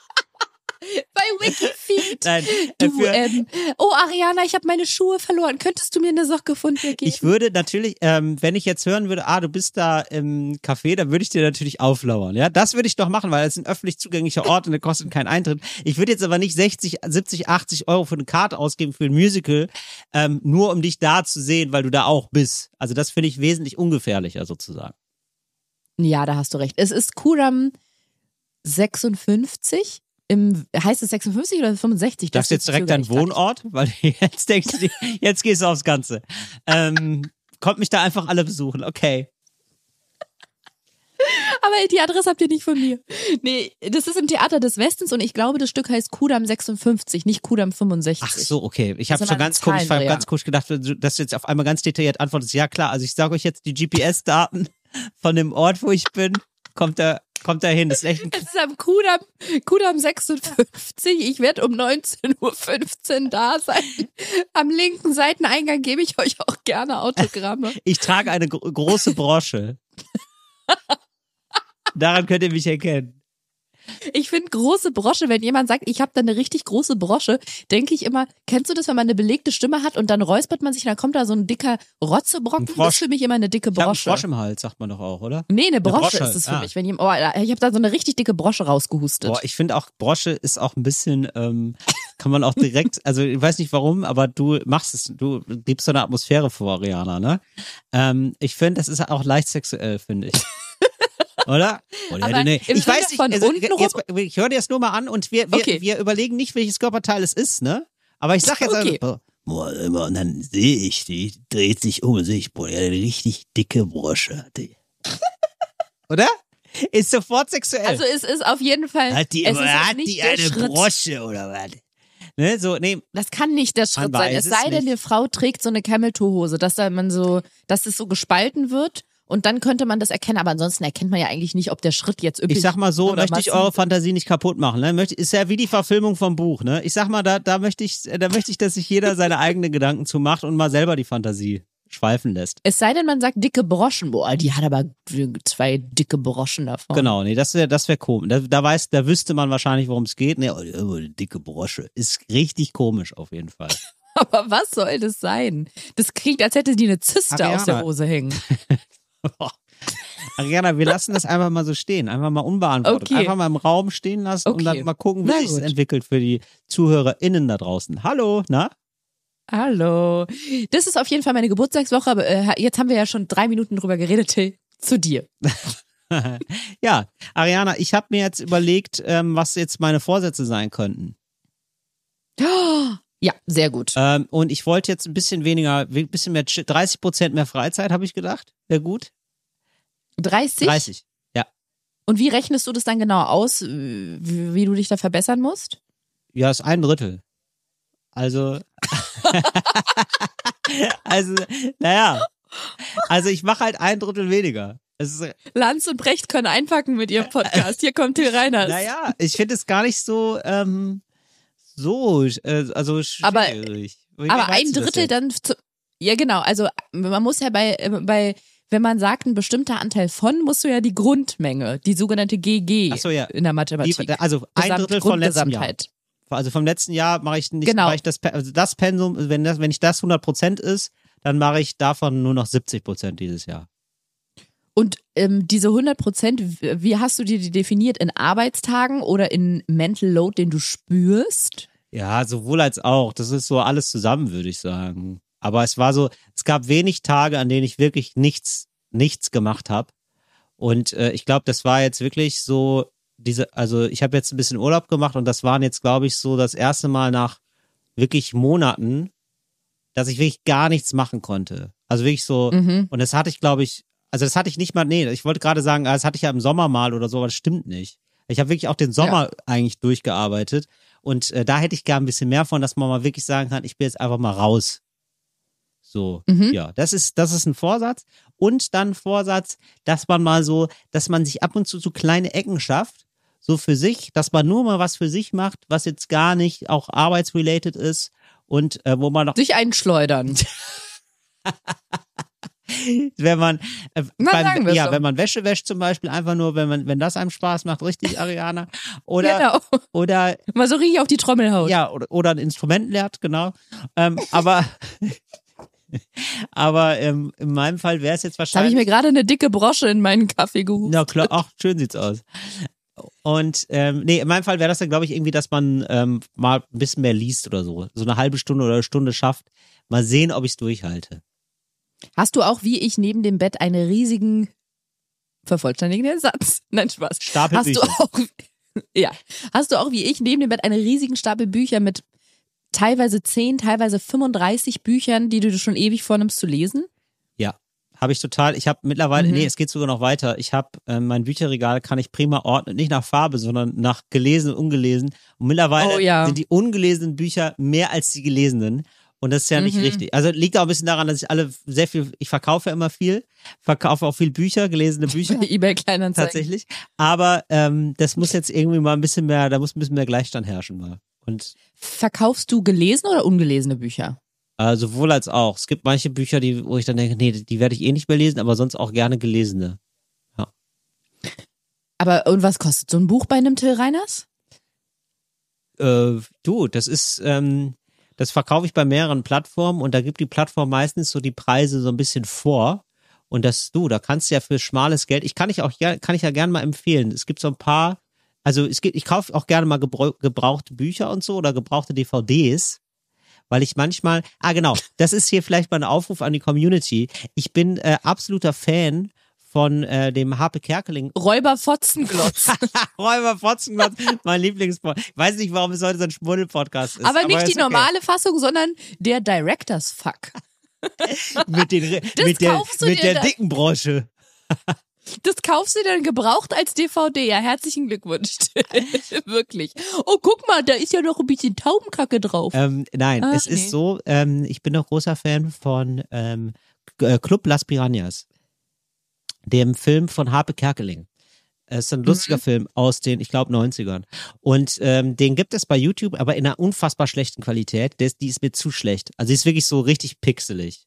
Bei Wikifeed. Nein, äh, Du, für, ähm, oh Ariana, ich habe meine Schuhe verloren. Könntest du mir eine Socke von dir geben? Ich würde natürlich, ähm, wenn ich jetzt hören würde, ah, du bist da im Café, dann würde ich dir natürlich auflauern. Ja, das würde ich doch machen, weil es ein öffentlich zugänglicher Ort und der kostet keinen Eintritt. Ich würde jetzt aber nicht 60, 70, 80 Euro für eine Karte ausgeben für ein Musical, ähm, nur um dich da zu sehen, weil du da auch bist. Also das finde ich wesentlich ungefährlicher sozusagen. ja, da hast du recht. Es ist Kuram 56? Im, heißt es 56 oder 65? Das ist jetzt direkt dein Wohnort, weil jetzt denkst du, jetzt gehst du aufs Ganze. Ähm, kommt mich da einfach alle besuchen, okay. Aber die Adresse habt ihr nicht von mir. Nee, das ist im Theater des Westens und ich glaube, das Stück heißt Kudam 56, nicht Kudam 65. Ach so, okay. Ich habe schon ganz komisch, ich hab ganz komisch gedacht, dass du jetzt auf einmal ganz detailliert antwortest. Ja klar, also ich sage euch jetzt die GPS-Daten von dem Ort, wo ich bin, kommt da, kommt da hin. Das ist echt ein Es ist am Kudam, Kudam 56. Ich werde um 19.15 Uhr da sein. Am linken Seiteneingang gebe ich euch auch gerne Autogramme. Ich trage eine gro große Brosche. Daran könnt ihr mich erkennen. Ich finde große Brosche, wenn jemand sagt, ich habe da eine richtig große Brosche, denke ich immer, kennst du das, wenn man eine belegte Stimme hat und dann räuspert man sich und dann kommt da so ein dicker Rotzebrocken? Ein Das ist für mich immer eine dicke Ich habe einen Brosche. Frosch im Hals, sagt man doch auch, oder? Nee, eine Brosche, Brosche, ist es für ah. mich. Wenn ich, oh, ich habe da so eine richtig dicke Brosche rausgehustet. Boah, ich finde auch, Brosche ist auch ein bisschen, ähm, kann man auch direkt, also ich weiß nicht warum, aber du machst es, du gibst so eine Atmosphäre vor, Ariana, ne? Ähm, ich finde, das ist auch leicht sexuell, finde ich. Oder? Oder Aber im Ich weiß nicht, also, jetzt, ich höre dir das nur mal an und wir, wir, Okay. wir überlegen nicht, welches Körperteil es ist, ne? Aber ich sag jetzt Okay. also, boah, und dann sehe ich die, dreht sich um und sehe ich, boah, die hat eine richtig dicke Brosche. hat die. Oder? Ist sofort sexuell. Also es ist auf jeden Fall. Hat die, hat die eine Schritt. Brosche oder was? Ne, so, nee, Das kann nicht der Schritt sein. Es es sei denn, nicht. die Frau trägt so eine Camel-Toe-Hose, dass da man so, dass es so gespalten wird und dann könnte man das erkennen. Aber ansonsten erkennt man ja eigentlich nicht, ob der Schritt jetzt üppig ich sag mal so, möchte ich eure Fantasie nicht kaputt machen. Ne? Möchte, ist ja wie die Verfilmung vom Buch. Ne? Ich sag mal, da, da möchte ich, da möchte ich, dass sich jeder seine eigenen Gedanken zu macht und mal selber die Fantasie schweifen lässt. Es sei denn, man sagt dicke Broschen. Boah, die hat aber zwei dicke Broschen davon. Genau, nee, das wäre das wär komisch. Da, da weiß, da wüsste man wahrscheinlich, worum es geht. Nee, oh, oh, dicke Brosche. Ist richtig komisch auf jeden Fall. Aber was soll das sein? Das klingt, als hätte die eine Zyste Ariana. aus der Hose hängen. Ariana, wir lassen das einfach mal so stehen, einfach mal unbeantwortet. Okay. Einfach mal im Raum stehen lassen und Okay. dann mal gucken, wie sich entwickelt für die ZuhörerInnen da draußen. Hallo, na? Hallo. Das ist auf jeden Fall meine Geburtstagswoche, aber äh, jetzt haben wir ja schon drei Minuten drüber geredet, Till. Zu dir. ja, Ariana, ich habe mir jetzt überlegt, ähm, was jetzt meine Vorsätze sein könnten. Ja, sehr gut. Ähm, und ich wollte jetzt ein bisschen weniger, ein bisschen mehr, 30 Prozent mehr Freizeit, habe ich gedacht. Wäre gut. 30? 30. Ja. Und wie rechnest du das dann genau aus, wie, wie du dich da verbessern musst? Ja, ist ein Drittel. Also, also, naja. Also ich mache halt ein Drittel weniger. Lanz und Brecht können einpacken mit ihrem Podcast. Hier kommt Till Reiners. naja, ich finde es gar nicht so, ähm, so, äh, also Aber- schwierig. Wie Aber meinst ein Drittel dann, zu, ja genau, also man muss ja bei, äh, bei, wenn man sagt, ein bestimmter Anteil von, musst du ja die Grundmenge, die sogenannte GG so, ja. in der Mathematik. Wie, also ein Gesamt- Drittel vom letzten Jahr. Also vom letzten Jahr mache ich nicht, Genau. mache ich das, also das Pensum, wenn das, wenn ich das 100 Prozent ist, dann mache ich davon nur noch 70 Prozent dieses Jahr. Und ähm, diese 100 Prozent, wie hast du dir die definiert? In Arbeitstagen oder in Mental Load, den du spürst? Ja, sowohl als auch. Das ist so alles zusammen, würde ich sagen. Aber es war so, es gab wenig Tage, an denen ich wirklich nichts, nichts gemacht habe. Und äh, ich glaube, das war jetzt wirklich so diese, also ich habe jetzt ein bisschen Urlaub gemacht und das waren jetzt, glaube ich, so das erste Mal nach wirklich Monaten, dass ich wirklich gar nichts machen konnte. Also wirklich so, Mhm. und das hatte ich, glaube ich, also das hatte ich nicht mal, nee, ich wollte gerade sagen, ah, das hatte ich ja im Sommer mal oder so, aber das stimmt nicht. Ich habe wirklich auch den Sommer eigentlich durchgearbeitet und äh, da hätte ich gern ein bisschen mehr von, dass man mal wirklich sagen kann, ich bin jetzt einfach mal raus. So, Mhm. ja, das ist, das ist ein Vorsatz. Und dann Vorsatz, dass man mal so, dass man sich ab und zu so kleine Ecken schafft, so für sich, dass man nur mal was für sich macht, was jetzt gar nicht auch arbeitsrelated ist und äh, wo man noch Sich einschleudern. wenn man äh, wir's ja, wenn man Wäsche wäscht zum Beispiel, einfach nur, wenn man, wenn das einem Spaß macht, richtig, Ariana. Oder, genau. oder, Mal so richtig auf die Trommel haut. ja, oder, oder ein Instrument lernt, genau. Ähm, aber, aber ähm, in meinem Fall wäre es jetzt Da habe ich wahrscheinlich. mir gerade eine dicke Brosche in meinen Kaffee geholt. Na klar, ach, schön sieht's aus. Und ähm, nee, in meinem Fall wäre das dann, glaube ich, irgendwie, dass man ähm, mal ein bisschen mehr liest oder so. So eine halbe Stunde oder eine Stunde schafft. Mal sehen, ob ich's durchhalte. Hast du auch wie ich neben dem Bett einen riesigen vervollständigen Satz? Nein, Spaß. Stapel Hast du Bücher. auch Ja. Hast du auch wie ich neben dem Bett einen riesigen Stapel Bücher mit teilweise 10, teilweise 35 Büchern, die du schon ewig vornimmst zu lesen? Ja, habe ich total. Ich habe mittlerweile, Mhm. nee, es geht sogar noch weiter. Ich habe äh, mein Bücherregal kann ich prima ordnen, nicht nach Farbe, sondern nach gelesen und ungelesen. Und mittlerweile Oh, ja. sind die ungelesenen Bücher mehr als die gelesenen. Und das ist ja nicht Mhm. richtig. Also liegt auch ein bisschen daran, dass ich alle sehr viel, ich verkaufe ja immer viel, verkaufe auch viel Bücher, gelesene Bücher. Bei eBay Kleinanzeigen. Tatsächlich. Aber ähm, das muss jetzt irgendwie mal ein bisschen mehr, da muss ein bisschen mehr Gleichstand herrschen mal. Und Verkaufst du gelesene oder ungelesene Bücher? äh, sowohl als auch. Es gibt manche Bücher, die, wo ich dann denke, nee, die werde ich eh nicht mehr lesen, aber sonst auch gerne gelesene. Aber und was kostet so ein Buch bei einem Till Reiners? Äh, du, das ist, ähm, das verkaufe ich bei mehreren Plattformen und da gibt die Plattform meistens so die Preise so ein bisschen vor. Und das, du, da kannst du ja für schmales Geld, ich kann ich auch, kann ich ja gerne mal empfehlen. Es gibt so ein paar, also es gibt, ich kaufe auch gerne mal gebrau gebrauchte Bücher und so oder gebrauchte DVDs. Weil ich manchmal, ah genau, das ist hier vielleicht mal ein Aufruf an die Community. Ich bin äh, absoluter Fan von äh, dem Harpe Kerkeling Räuber Fotzenglotz. Räuber Fotzenglotz, mein Lieblingspodcast. Ich weiß nicht, warum es heute so ein Schmuddel-Podcast ist. aber nicht ist die okay. normale Fassung, sondern der Director's Fuck. Mit, den, mit der, mit der dicken Brosche. Das kaufst du dann gebraucht als DVD. Ja, herzlichen Glückwunsch. Wirklich. Oh, guck mal, da ist ja noch ein bisschen Taubenkacke drauf. Ähm, nein, Ah, es nee. ist so, ähm, ich bin doch großer Fan von ähm, äh, Club Las Piranhas, dem Film von Harpe Kerkeling. Es ist ein lustiger Mhm. Film aus den, ich glaube, 90ern. Und ähm, den gibt es bei YouTube, aber in einer unfassbar schlechten Qualität. Ist, die ist mir zu schlecht. Also die ist wirklich so richtig pixelig.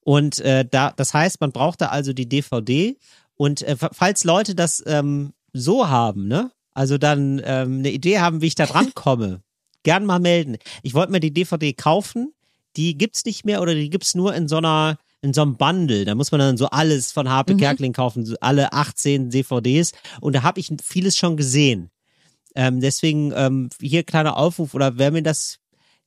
Und äh, da, das heißt, man braucht da also die DVD. Und äh, fa- falls Leute das ähm, so haben, ne? Also dann ähm, eine Idee haben, wie ich da dran komme, gern mal melden. Ich wollte mir die DVD kaufen, die gibt's nicht mehr oder die gibt's nur in so einer in so einem Bundle. Da muss man dann so alles von Harpe Mhm. Kerkeling kaufen, alle 18 DVDs. Und da habe ich vieles schon gesehen. Ähm, deswegen ähm, hier kleiner Aufruf oder wer mir das,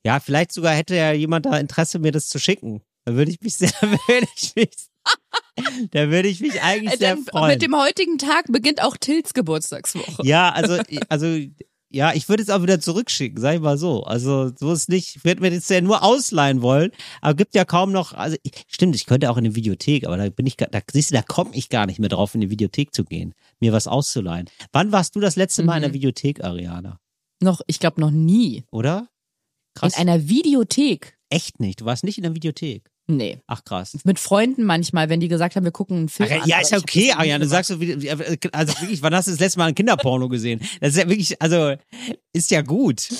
ja, vielleicht sogar hätte ja jemand da Interesse, mir das zu schicken. Da würde ich mich sehr, würde ich mich, da würde ich mich eigentlich Äh, sehr freuen. Mit dem heutigen Tag beginnt auch Tills Geburtstagswoche. Ja, also, also, ja, ich würde es auch wieder zurückschicken, sag ich mal so. Also, so ist nicht, ich würde mir das ja nur ausleihen wollen, aber gibt ja kaum noch, also, ich, stimmt, ich könnte auch in eine Videothek, aber da bin ich, da, siehst du, da komme ich gar nicht mehr drauf, in die Videothek zu gehen, mir was auszuleihen. Wann warst du das letzte Mal in der Mhm. Videothek, Ariana? Noch, ich glaube noch nie. Oder? Krass. In einer Videothek. Echt nicht, du warst nicht in der Videothek. Nee. Ach, krass. Mit Freunden manchmal, wenn die gesagt haben, wir gucken einen Film. Ach, an, ja, ist ja okay, Ariana. Du sagst so, wie, also wirklich, wann hast du das letzte Mal ein Kinderporno gesehen? Das ist ja wirklich, also, ist ja gut.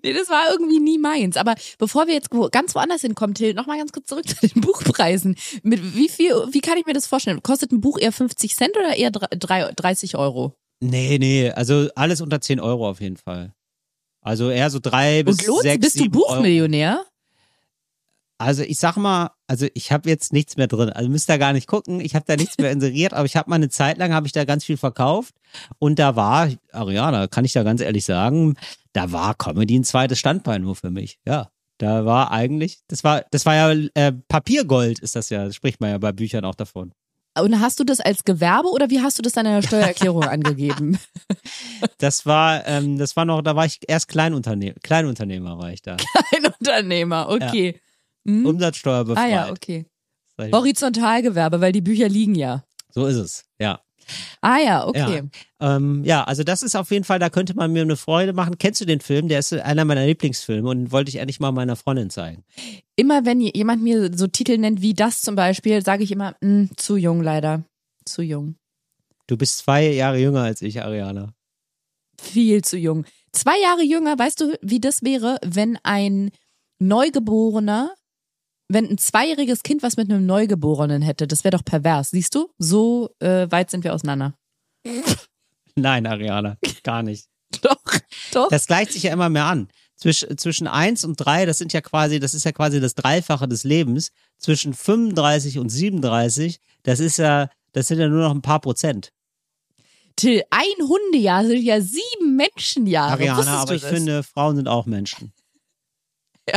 Nee, das war irgendwie nie meins. Aber bevor wir jetzt ganz woanders hinkommen, Till, nochmal ganz kurz zurück zu den Buchpreisen. Mit wie viel, wie kann ich mir das vorstellen? Kostet ein Buch eher 50 Cent oder eher drei- drei- 30 Euro? Nee, nee, also alles unter 10 Euro auf jeden Fall. Also eher so drei bis Und lohnt sechs, bist du sieben Euro. Also ich sag mal, also ich habe jetzt nichts mehr drin. Also müsst ihr gar nicht gucken. Ich habe da nichts mehr inseriert, aber ich habe mal eine Zeit lang habe ich da ganz viel verkauft und da war Ariana, kann ich da ganz ehrlich sagen, da war Comedy ein zweites Standbein nur für mich. Ja, da war eigentlich, das war, das war ja äh, Papiergold, ist das ja. Das spricht man ja bei Büchern auch davon. Und hast du das als Gewerbe oder wie hast du das in deiner Steuererklärung angegeben? Das war, ähm, das war noch, da war ich erst Kleinunternehmer, Kleinunternehmer war ich da. Ein Unternehmer, okay. Hm? Umsatzsteuerbefreit. Ah ja, okay. Horizontalgewerbe, weil die Bücher liegen ja. So ist es, ja. Ah ja, okay. Ähm, ja, also das ist auf jeden Fall, da könnte man mir eine Freude machen. Kennst du den Film? Der ist einer meiner Lieblingsfilme und wollte ich endlich mal meiner Freundin zeigen. Immer wenn jemand mir so Titel nennt wie das zum Beispiel, sage ich immer, "Mm, zu jung leider. Zu jung. Du bist zwei Jahre jünger als ich, Ariana. Viel zu jung. Zwei Jahre jünger, weißt du, wie das wäre, wenn ein Neugeborener, wenn ein zweijähriges Kind was mit einem Neugeborenen hätte, das wäre doch pervers. Siehst du? So äh, weit sind wir auseinander. Nein, Ariana, gar nicht. Doch, doch. Das gleicht sich ja immer mehr an. Zwisch, zwischen eins und drei, das sind ja quasi, das ist ja quasi das Dreifache des Lebens. Zwischen 35 und 37, das ist ja, das sind ja nur noch ein paar Prozent. Till, ein Hundejahr sind ja sieben Menschenjahre. Ariana, aber ich das? finde, Frauen sind auch Menschen.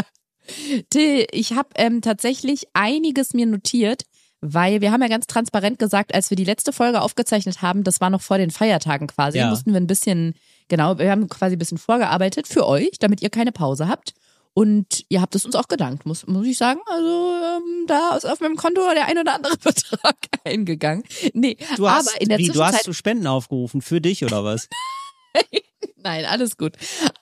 Till, ich habe ähm, tatsächlich einiges mir notiert, weil wir haben ja ganz transparent gesagt, als wir die letzte Folge aufgezeichnet haben, das war noch vor den Feiertagen quasi, Ja. mussten wir ein bisschen Genau, wir haben quasi ein bisschen vorgearbeitet für euch, damit ihr keine Pause habt. Und ihr habt es uns auch gedankt, muss, muss ich sagen. Also ähm, da ist auf meinem Konto der ein oder andere Betrag eingegangen. Nee, Du hast, aber in der wie, du Zwischenzeit hast zu Spenden aufgerufen für dich oder was? Nein, alles gut.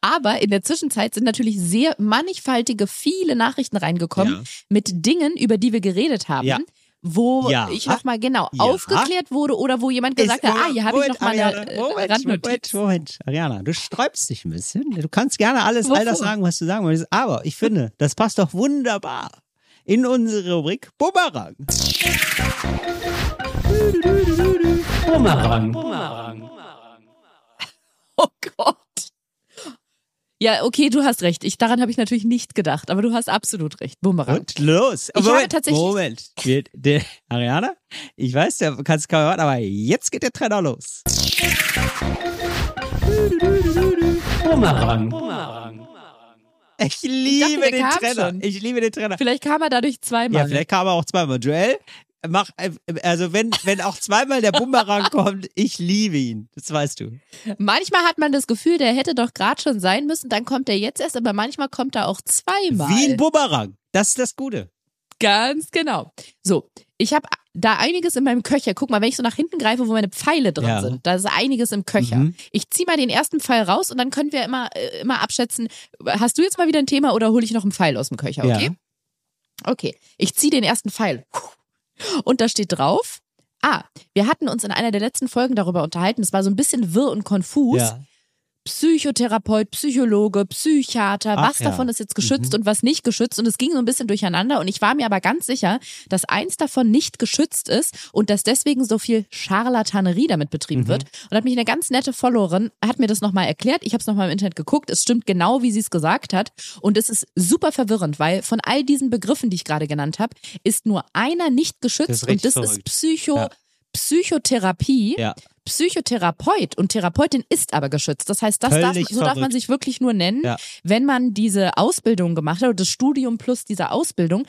Aber in der Zwischenzeit sind natürlich sehr mannigfaltige, viele Nachrichten reingekommen Ja. mit Dingen, über die wir geredet haben. Ja. Wo Ja. ich nochmal genau Ja. aufgeklärt wurde oder wo jemand gesagt Ist- hat, ah, hier habe ich Moment, noch mal eine Ariana, äh, Moment, Randnotiz. Moment, Moment. Ariana, du sträubst dich ein bisschen. Du kannst gerne alles, all das sagen, was du sagen willst. Aber ich finde, das passt doch wunderbar in unsere Rubrik Bumerang. Bumerang. Oh Gott. Ja, okay, du hast recht. Ich, daran habe ich natürlich nicht gedacht, aber du hast absolut recht. Bumerang. Und los. Ich Moment, habe tatsächlich- Moment. Wir, der, Ariana, ich weiß, du kannst kaum warten, aber jetzt geht der Trainer los. Bumerang. Ich liebe der den kam Trainer. schon. Ich liebe den Trainer. Vielleicht kam er dadurch zweimal. Ja, vielleicht kam er auch zweimal. Joel, mach, äh, also wenn, wenn auch zweimal der Bumerang kommt, ich liebe ihn. Das weißt du. Manchmal hat man das Gefühl, der hätte doch gerade schon sein müssen, dann kommt er jetzt erst, aber manchmal kommt er auch zweimal. Wie ein Bumerang. Das ist das Gute. Ganz genau. So, ich habe da einiges in meinem Köcher. Guck mal, wenn ich so nach hinten greife, wo meine Pfeile drin Ja. sind, da ist einiges im Köcher. Mhm. Ich zieh mal den ersten Pfeil raus und dann können wir immer, äh, immer abschätzen, hast du jetzt mal wieder ein Thema oder hole ich noch einen Pfeil aus dem Köcher, okay? Ja. Okay, ich ziehe den ersten Pfeil. Und da steht drauf, ah, wir hatten uns in einer der letzten Folgen darüber unterhalten, es war so ein bisschen wirr und konfus. Ja. Psychotherapeut, Psychologe, Psychiater, Ach was ja. davon ist jetzt geschützt Mhm. und was nicht geschützt. Und es ging so ein bisschen durcheinander. Und ich war mir aber ganz sicher, dass eins davon nicht geschützt ist und dass deswegen so viel Scharlatanerie damit betrieben Mhm. wird. Und hat mich eine ganz nette Followerin, hat mir das nochmal erklärt. Ich habe es nochmal im Internet geguckt. Es stimmt genau, wie sie es gesagt hat. Und es ist super verwirrend, weil von all diesen Begriffen, die ich gerade genannt habe, ist nur einer nicht geschützt. Das ist und das ist verrückt. Psycho, Ja. Psychotherapie. Ja. Psychotherapeut und Therapeutin ist aber geschützt. Das heißt, das darf, so darf man verrückt. sich wirklich nur nennen, Ja. wenn man diese Ausbildung gemacht hat oder das Studium plus diese Ausbildung.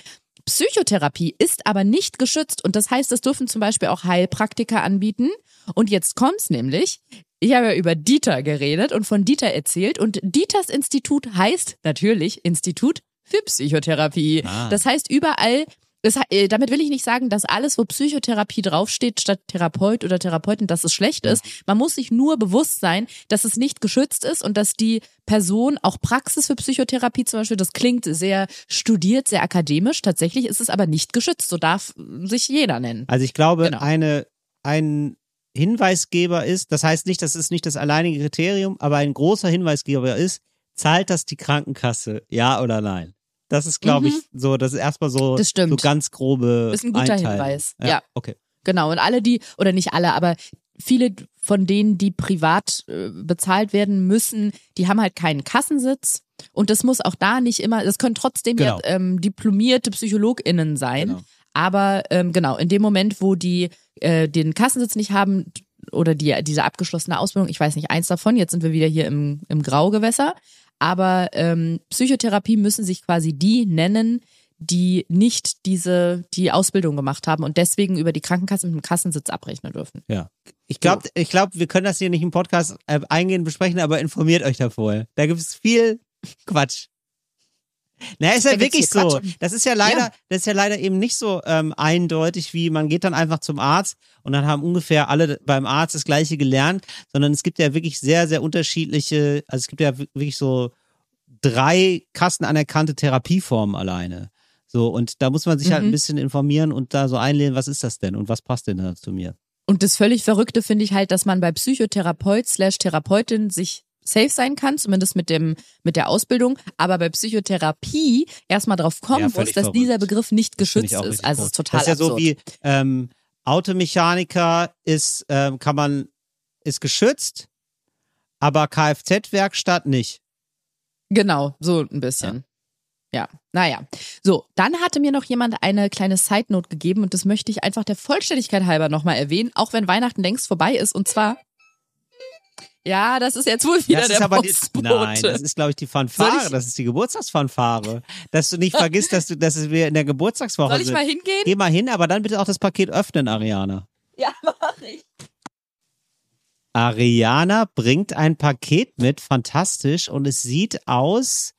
Psychotherapie ist aber nicht geschützt und das heißt, es dürfen zum Beispiel auch Heilpraktiker anbieten. Und jetzt kommt's nämlich. Ich habe ja über Dieter geredet und von Dieter erzählt und Dieters Institut heißt natürlich Institut für Psychotherapie. Ah. Das heißt überall das, äh, damit will ich nicht sagen, dass alles, wo Psychotherapie draufsteht, statt Therapeut oder Therapeutin, dass es schlecht ist. Man muss sich nur bewusst sein, dass es nicht geschützt ist und dass die Person auch Praxis für Psychotherapie zum Beispiel, das klingt sehr studiert, sehr akademisch. Tatsächlich ist es aber nicht geschützt. So darf sich jeder nennen. Also ich glaube, Genau. eine, ein Hinweisgeber ist, das heißt nicht, das ist nicht das alleinige Kriterium, aber ein großer Hinweisgeber ist, zahlt das die Krankenkasse, ja oder nein? Das ist, glaube Mhm. ich, so, das ist erstmal so, Das stimmt. so ganz grobe Ist ein guter Einteilung. Hinweis, Ja, ja. okay. Genau. Und alle, die, oder nicht alle, aber viele von denen, die privat äh, bezahlt werden müssen, die haben halt keinen Kassensitz. Und das muss auch da nicht immer, das können trotzdem Genau. ja ähm, diplomierte PsychologInnen sein. Genau. Aber ähm, genau, in dem Moment, wo die äh, den Kassensitz nicht haben oder die, diese abgeschlossene Ausbildung, ich weiß nicht, eins davon, jetzt sind wir wieder hier im, im Graugewässer, aber ähm, Psychotherapie müssen sich quasi die nennen, die nicht diese, die Ausbildung gemacht haben und deswegen über die Krankenkasse mit dem Kassensitz abrechnen dürfen. Ja. Ich glaube, ich glaub, wir können das hier nicht im Podcast äh, eingehend besprechen, aber informiert euch da vorher. Da gibt es viel Quatsch. Na, ist ja wirklich so. Quatsch. Das ist ja leider, Ja. das ist ja leider eben nicht so ähm, eindeutig, wie man geht dann einfach zum Arzt und dann haben ungefähr alle beim Arzt das Gleiche gelernt, sondern es gibt ja wirklich sehr, sehr unterschiedliche, also es gibt ja wirklich so drei kastenanerkannte Therapieformen alleine. So, und da muss man sich halt ein Mhm. bisschen informieren und da so einlehnen, was ist das denn und was passt denn da zu mir? Und das völlig Verrückte finde ich halt, dass man bei Psychotherapeut slash Therapeutin sich safe sein kann, zumindest mit dem mit der Ausbildung, aber bei Psychotherapie erstmal drauf kommen Ja, muss, dass verrückt. dieser Begriff nicht geschützt ist. Also es ist total Das ist ja so absurd. wie ähm, Automechaniker ist, ähm, kann man, ist geschützt, aber Kfz-Werkstatt nicht. Genau, so ein bisschen. Ja. naja. So, dann hatte mir noch jemand eine kleine Side Note gegeben und das möchte ich einfach der Vollständigkeit halber nochmal erwähnen, auch wenn Weihnachten längst vorbei ist. Und zwar, ja, das ist jetzt wohl wieder das der ist aber die, nein, das ist glaube ich die Fanfare, ich- das ist die Geburtstagsfanfare. Dass du nicht vergisst, dass du, dass wir in der Geburtstagswoche Soll ich sind. mal hingehen? Geh mal hin, aber dann bitte auch das Paket öffnen, Ariana. Ja, mach ich. Ariana bringt ein Paket mit, fantastisch, und es sieht aus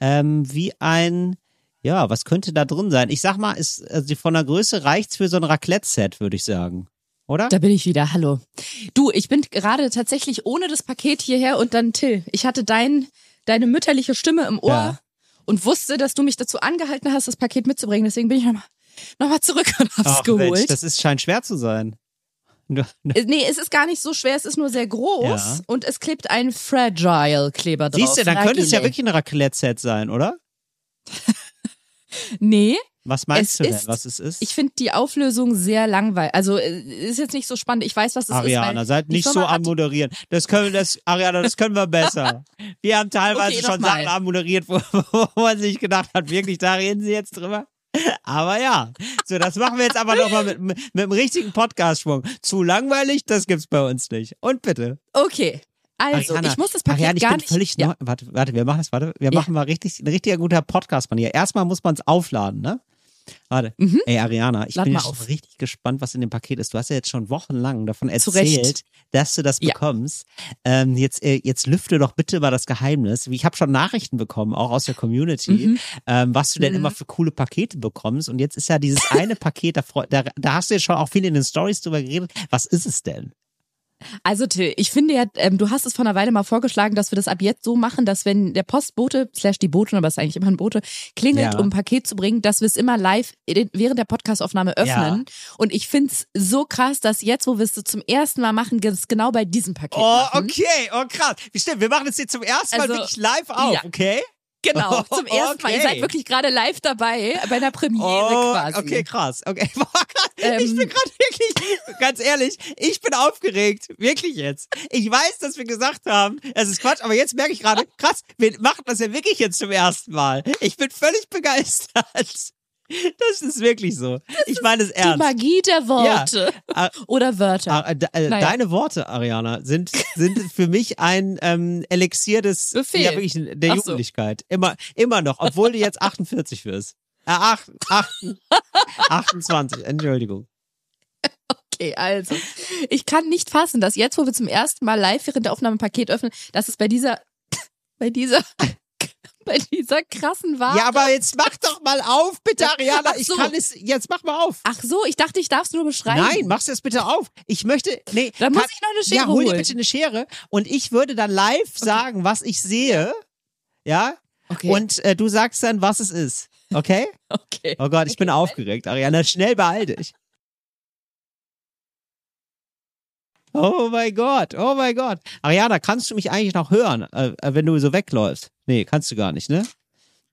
ähm, wie ein, ja, was könnte da drin sein? Ich sag mal, ist, also von der Größe reicht's für so ein Raclette-Set, würde ich sagen. Oder? Da bin ich wieder. Hallo. Du, ich bin gerade tatsächlich ohne das Paket hierher und dann Till. Ich hatte dein, deine mütterliche Stimme im Ohr Ja. und wusste, dass du mich dazu angehalten hast, das Paket mitzubringen. Deswegen bin ich nochmal noch mal zurück und hab's Ach, geholt. Mensch, das ist, scheint schwer zu sein. Du- Äh, Nee, es ist gar nicht so schwer, es ist nur sehr groß Ja. und es klebt ein Fragile-Kleber drauf. Siehst du, dann könnte es ja Fragile. wirklich ein Raclette-Set sein, oder? Nee, Was meinst du denn, ist- was es ist? ich finde die Auflösung sehr langweilig. Also äh, ist jetzt nicht so spannend. Ich weiß, was es ist. Ariana, seid nicht so am Moderieren. Das können das, Ariana, das können wir besser. Wir haben teilweise Okay, schon nochmal. Sachen anmoderiert, wo, wo man sich gedacht hat, wirklich, da reden sie jetzt drüber. Aber ja, so, das machen wir jetzt aber nochmal mit, mit, mit dem richtigen Podcast-Schwung. Zu langweilig, das gibt's bei uns nicht. Und bitte. Okay. Also, Ariana, ich muss das Paket Ariana, ich gar bin nicht. völlig ja. neu. Warte, warte, wir machen das, warte. Wir Ja. machen mal richtig, ein richtiger guter Podcast-Manier. Erstmal muss man es aufladen, ne? Warte. Ey, Ariana, ich Mhm. Lad bin ja schon richtig gespannt, was in dem Paket ist. Du hast ja jetzt schon wochenlang davon erzählt, dass du das Ja. bekommst. Ähm, jetzt, äh, jetzt lüfte doch bitte mal das Geheimnis. Ich habe schon Nachrichten bekommen, auch aus der Community, Mhm. ähm, was du denn immer für coole Pakete bekommst. Und jetzt ist ja dieses eine Paket, da, da, da hast du ja schon auch viel in den Stories drüber geredet. Was ist es denn? Also Till, ich finde ja, ähm, du hast es vor einer Weile mal vorgeschlagen, dass wir das ab jetzt so machen, dass wenn der Postbote, slash die Botin, aber es ist eigentlich immer ein Bote, klingelt, Ja. um ein Paket zu bringen, dass wir es immer live während der Podcastaufnahme öffnen. Und ich find's so krass, dass jetzt, wo wir es so zum ersten Mal machen, es genau bei diesem Paket Oh, machen. okay, oh krass. Stimmt, wir machen das jetzt zum ersten Mal Also, wirklich live auf, ja. okay? Genau, zum ersten Mal. Ihr Okay. seid wirklich gerade live dabei, bei einer Premiere Oh, quasi. okay, krass. Okay, Boah, krass. ich Ähm. bin gerade wirklich, ganz ehrlich, ich bin aufgeregt. Wirklich jetzt. Ich weiß, dass wir gesagt haben, es ist Quatsch, aber jetzt merke ich gerade, krass, wir machen das ja wirklich jetzt zum ersten Mal. Ich bin völlig begeistert. Das ist wirklich so. Ich meine es Die ernst. Magie der Worte. Ah, Oder Wörter. Ah, äh, de- äh, Naja. Deine Worte, Ariana, sind, sind für mich ein ähm, Elixier des Befehl. ja, wirklich der so. Jugendlichkeit. Immer, immer noch, obwohl du jetzt 48 wirst. Äh, acht, acht, 28, Entschuldigung. Okay, also. Ich kann nicht fassen, dass jetzt, wo wir zum ersten Mal live während der Aufnahme ein Paket öffnen, dass es bei dieser, bei dieser, bei dieser krassen Wahl. Ja, aber jetzt mach doch mal auf, bitte, Ariana. Ach Ich so. kann es, jetzt mach mal auf. Ach so, ich dachte, ich darf es nur beschreiben. Nein, mach's jetzt bitte auf. Ich möchte, nee. Dann muss ich noch eine Schere Ja, hol dir bitte eine Schere und ich würde dann live sagen, was ich sehe. Ja? Okay. Und äh, du sagst dann, was es ist. Okay? okay. Oh Gott, ich bin aufgeregt. Ariana, schnell beeil dich. Oh mein Gott, oh mein Gott. Ariana, kannst du mich eigentlich noch hören, äh, äh, wenn du so wegläufst? Nee, kannst du gar nicht, ne?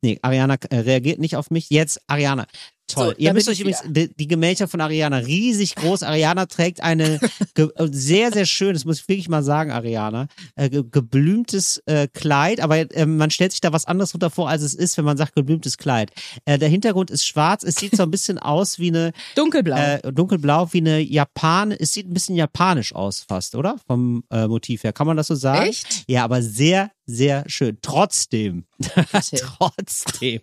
Nee, Ariana äh, reagiert nicht auf mich. Jetzt, Ariana. Toll. So, Ihr müsst euch übrigens die, die Gemächer von Ariana riesig groß. Ariana trägt eine äh, sehr, sehr schön, das muss ich wirklich mal sagen, Ariana, äh, ge geblümtes äh, Kleid, aber äh, man stellt sich da was anderes drunter vor, als es ist, wenn man sagt geblümtes Kleid. Äh, der Hintergrund ist schwarz, es sieht so ein bisschen aus wie eine Dunkelblau. äh, dunkelblau, wie eine Japan, es sieht ein bisschen japanisch aus fast, oder? Vom Motiv her. Kann man das so sagen? Echt? Ja, aber sehr, sehr schön. Trotzdem. Trotzdem.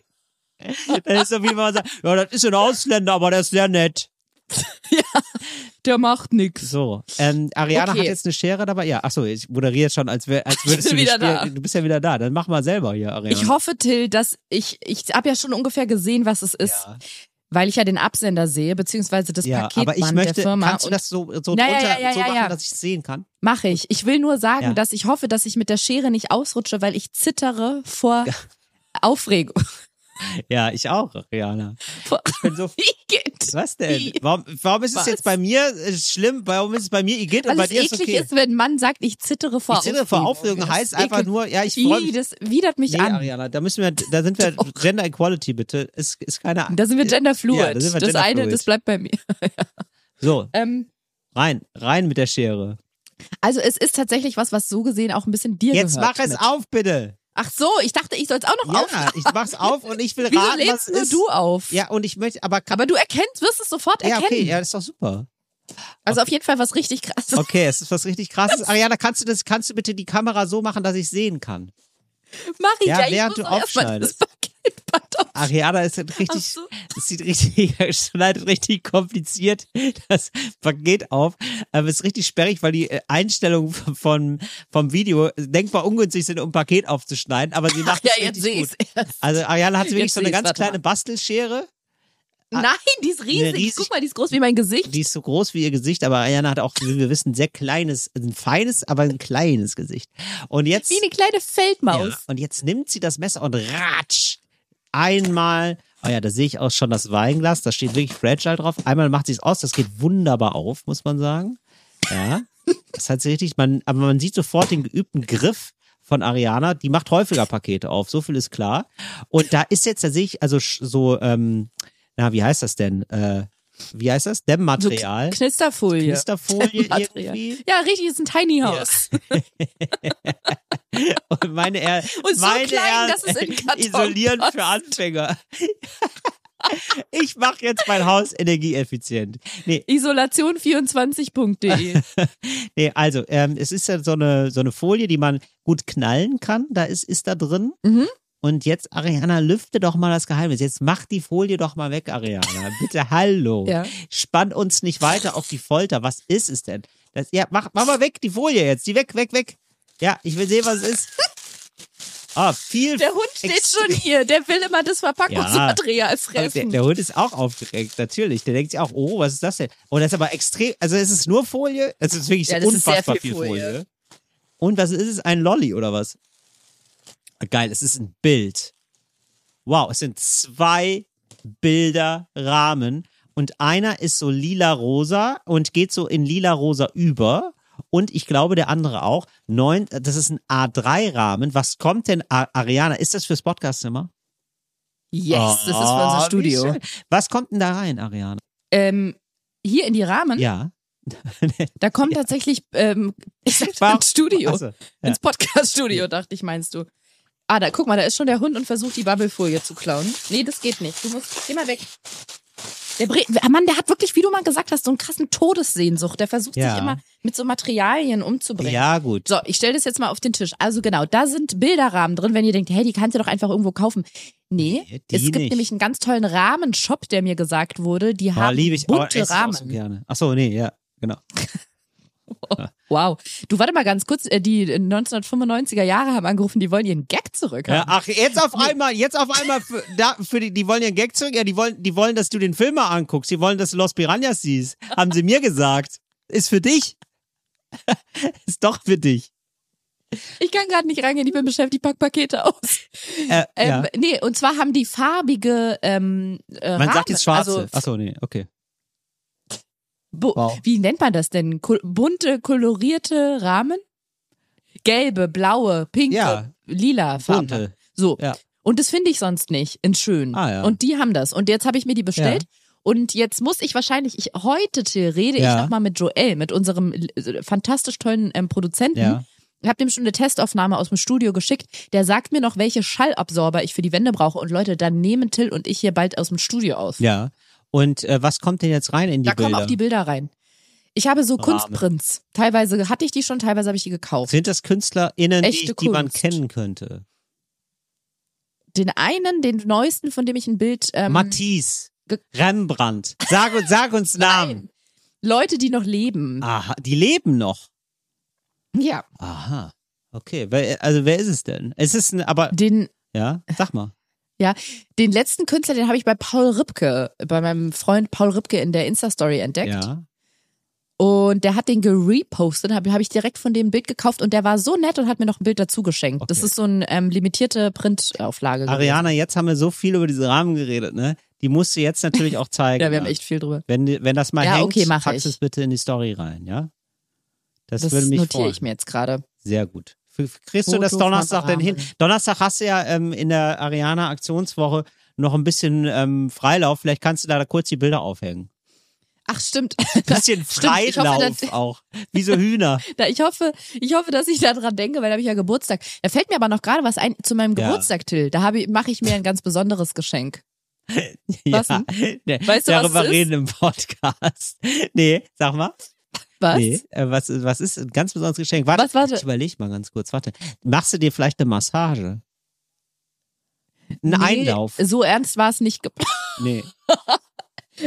Das ist so wie man sagt, ja, das ist ein Ausländer, aber der ist sehr nett. Der macht nix. So, ähm, Ariana Okay. hat jetzt eine Schere dabei. Ja, ach so, ich moderiere schon, als, wär, als würdest du wieder da. Du bist ja wieder da. Dann mach mal selber hier, Ariana. Ich hoffe, Till, dass ich, ich habe ja schon ungefähr gesehen, was es ist, Ja. weil ich ja den Absender sehe, beziehungsweise das ja, Paketband aber ich möchte, der Firma. kannst du das so, so Ja, ja, drunter ja, ja, so ja, machen, ja. dass ich es sehen kann? Mache ich. Ich will nur sagen, Ja. dass ich hoffe, dass ich mit der Schere nicht ausrutsche, weil ich zittere vor Aufregung. Ja, ich auch, Ariana. Vor Ich bin so Igitt. Was denn? Warum, warum ist es Was? jetzt bei mir äh, schlimm? Warum ist es bei mir Igitt und Weil bei es dir ist eklig okay? ist, wenn ein Mann sagt, ich zittere vor ich zittere vor Aufregung Das heißt einfach nur, ja, ich freue mich. das widert mich Nee, an. Ariana, da müssen wir, da sind wir Doch. Gender Equality bitte. Ist, ist keine Da sind wir genderfluid. Ja, da sind wir das eine, genderfluid. das bleibt bei mir. So, Ähm, rein, rein mit der Schere. also es ist tatsächlich was, was so gesehen auch ein bisschen dir Jetzt gehört. mach es mit. auf, bitte. Ach so, ich dachte, ich soll es auch noch Ja, auf. ich mach's auf und ich will Wieso raten, was lädst nur ist. du auf? Ja, und ich möchte, aber, Aber du erkennst, wirst es sofort ja, erkennen. okay, ja, das ist doch super. Also auf jeden Fall was richtig krasses. Okay, es ist was richtig krasses. Ariana, kannst du das, kannst du bitte die Kamera so machen, dass ich sehen kann? Mach ich Ja, ja, während muss du erst aufschneidest. gespannt aus. Ariana ist richtig, Ach so. es sieht richtig, schneidet richtig kompliziert das Paket auf. Aber es ist richtig sperrig, weil die äh, Einstellungen von, vom Video denkbar ungünstig sind, um ein Paket aufzuschneiden. Aber sie macht Ja, es jetzt richtig gut. es. Also Ariana hat wirklich Jetzt so eine ganz kleine Bastelschere. Nein, die ist riesig. riesig- Guck mal, die ist groß wie mein Gesicht. Die ist so groß wie ihr Gesicht, aber Ariana hat auch, wie wir wissen, ein sehr kleines, ein feines, aber ein kleines Gesicht. Und jetzt. Wie eine kleine Feldmaus. Ja, und jetzt nimmt sie das Messer und ratsch einmal. Oh ja, da sehe ich auch schon das Weinglas. Da steht wirklich Fragile drauf. Einmal macht sie es aus. Das geht wunderbar auf, muss man sagen. Ja. Das hat sie richtig, man, aber man sieht sofort den geübten Griff von Ariana. Die macht häufiger Pakete auf. So viel ist klar. Und da ist jetzt tatsächlich, also sch- so, ähm, na, wie heißt das denn? Äh, wie heißt das? So Dämmmaterial. Knisterfolie. Knisterfolie Material. irgendwie. Ja, richtig, ist ein Tiny House. Und meine er Und so meine klein, dass es in Karton isolieren passt. für Anfänger. ich mache jetzt mein Haus energieeffizient. Nee, Isolation24.de. nee also ähm, es ist ja so eine so eine Folie, die man gut knallen kann. Da ist ist da drin. Mhm. Und jetzt, Ariana, lüfte doch mal das Geheimnis. Jetzt mach die Folie doch mal weg, Ariana. Bitte, hallo. Ja. Spann uns nicht weiter auf die Folter. Was ist es denn? Das, ja, mach, mach mal weg die Folie jetzt. Die weg, weg, weg. Ja, ich will sehen, was es ist. Ah, viel. Der Hund steht schon hier. Der will immer das Verpackungsmaterial Der, fressen. der Hund ist auch aufgeregt, natürlich. Der denkt sich auch, oh, was ist das denn? Oh, das ist aber extrem, also es ist nur Folie, es ist wirklich Ja, unfassbar viel viel Folie. Folie. Und was ist es? Ein Lolly oder was? Ah, Geil, es ist ein Bild. Wow, es sind zwei Bilderrahmen und einer ist so lila-rosa und geht so in lila-rosa über. Und ich glaube, der andere auch. Neun, das ist ein A3-Rahmen. Was kommt denn, Ariana? Ist das fürs Podcastzimmer? yes, das ist für unser wie Studio. Was kommt denn da rein, Ariana? Ähm, hier in die Rahmen, Ja. da kommt tatsächlich, ähm, ins Studio. Ach so, ja. Ins Podcast-Studio, dachte ich, meinst du. Ah, da, guck mal, da ist schon der Hund und versucht, die Bubblefolie zu klauen. Nee, das geht nicht. Du musst, geh mal weg. Der Bre Ah, Mann, der hat wirklich, wie du mal gesagt hast, so einen krassen Todessehnsucht. Der versucht Ja. sich immer mit so Materialien umzubringen. Ja, gut. So, ich stelle das jetzt mal auf den Tisch. Also genau, da sind Bilderrahmen drin, wenn ihr denkt, hey, die kannst du doch einfach irgendwo kaufen. Nee, Nee, es gibt nicht. nämlich einen ganz tollen Rahmenshop, der mir gesagt wurde, die Oh, haben liebe ich. Oh, bunte esse ich auch Rahmen. so gerne. Ach so, nee, ja, genau. Wow. Du warte mal ganz kurz, äh, die 1995er Jahre haben angerufen, die wollen ihren Gag zurück Ja, ach, jetzt auf einmal, jetzt auf einmal für, da, für die, die wollen ihren Gag zurück. Ja, die wollen, die wollen, dass du den Film mal anguckst. Die wollen, dass du Los Piranhas siehst. Haben sie mir gesagt. Ist für dich. Ist doch für dich. Ich kann gerade nicht reingehen, ich bin beschäftigt, pack Pakete aus. Äh, Ähm, ja. Nee, und zwar haben die farbige ähm, äh, Man Rahmen. sagt jetzt schwarze. Also, ach so, nee, okay. Bu- Wow. Wie nennt man das denn? Kol bunte, kolorierte Rahmen? Gelbe, blaue, pinke, Ja. lila Farben. Bunte. So. Ja. Und das finde ich sonst nicht in schön. Ah, ja. Und die haben das. Und jetzt habe ich mir die bestellt. Und jetzt muss ich wahrscheinlich, ich heute Till, rede Ja. ich nochmal mit Joel, mit unserem fantastisch tollen ähm, Produzenten. Ja. Ich habe dem schon eine Testaufnahme aus dem Studio geschickt. Der sagt mir noch, welche Schallabsorber ich für die Wände brauche. Und Leute, dann nehmen Till und ich hier bald aus dem Studio auf. Ja. Und äh, was kommt denn jetzt rein in die da kommen Bilder? auch die Bilder rein. Ich habe so Rahmen. Kunstprints. Teilweise hatte ich die schon, teilweise habe ich die gekauft. Sind das KünstlerInnen, die, Echte die man kennen könnte? Den einen, den neuesten, von dem ich ein Bild. Ähm, Matisse, Rembrandt. Sag uns, sag uns Namen. Leute, die noch leben. Aha, die leben noch. Ja. Aha. Okay, also wer ist es denn? Es ist ein, aber, Den, ja, sag mal. Ja, den letzten Künstler, den habe ich bei Paul Ripke, bei meinem Freund Paul Ripke in der Insta-Story entdeckt. Ja. Und der hat den gerepostet, habe hab ich direkt von dem Bild gekauft und der war so nett und hat mir noch ein Bild dazu geschenkt. Das Okay. ist so eine ähm, limitierte Printauflage. gewesen. Ariana, jetzt haben wir so viel über diese Rahmen geredet, ne? Die musst du jetzt natürlich auch zeigen. Ja, wir haben echt viel drüber. Wenn, wenn das mal Ja, hängt, okay, packst es bitte in die Story rein, ja? Das, Das würde mich notiere freuen. ich mir jetzt gerade. Sehr gut. Kriegst du das Donnerstag denn hin? Donnerstag hast du ja ähm, in der Ariana Aktionswoche noch ein bisschen ähm, Freilauf. Vielleicht kannst du da kurz die Bilder aufhängen. Ach, stimmt. Bisschen Stimmt, ich hoffe, Freilauf dass- auch. Wie so Hühner. Da, ich hoffe, ich hoffe, dass ich da dran denke, weil da habe ich ja Geburtstag. Da fällt mir aber noch gerade was ein zu meinem Ja. Geburtstag, Till. Da mache ich mir ein ganz besonderes Geschenk. Was ja. Weißt du, was darüber ist? reden im Podcast. Nee, sag mal. Was? Nee, äh, was, was ist ein ganz besonderes Geschenk? Warte, Was, warte. ich überleg mal ganz kurz. Warte. Machst du dir vielleicht eine Massage? Ein Einlauf. So ernst war es nicht geplant. Nee.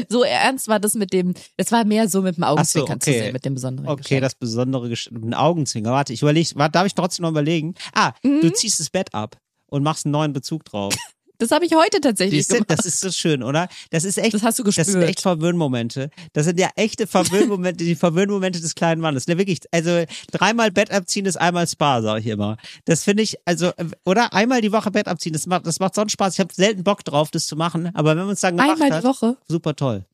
So ernst war das mit dem, es war mehr so mit dem Augenzwinkern so, okay. zu sehen, mit dem besonderen Okay, Geschenk. das besondere Gesch ein Augenzwinger. Warte, ich überlege, warte, darf ich trotzdem noch überlegen? Ah, Mhm. du ziehst das Bett ab und machst einen neuen Bezug drauf. Das habe ich heute tatsächlich Siehst du, gemacht. das ist so schön, oder? Das ist echt, Das hast du das sind gespürt. echt Verwöhnmomente. Das sind ja echte Verwöhnmomente, die Verwöhnmomente des kleinen Mannes. Ne, wirklich, also dreimal Bett abziehen ist einmal Spa, sag ich immer. Das finde ich, also, oder einmal die Woche Bett abziehen, das macht, das macht sonst Spaß. Ich habe selten Bock drauf, das zu machen, aber wenn man es dann gemacht Einmal hat, die Woche. super toll.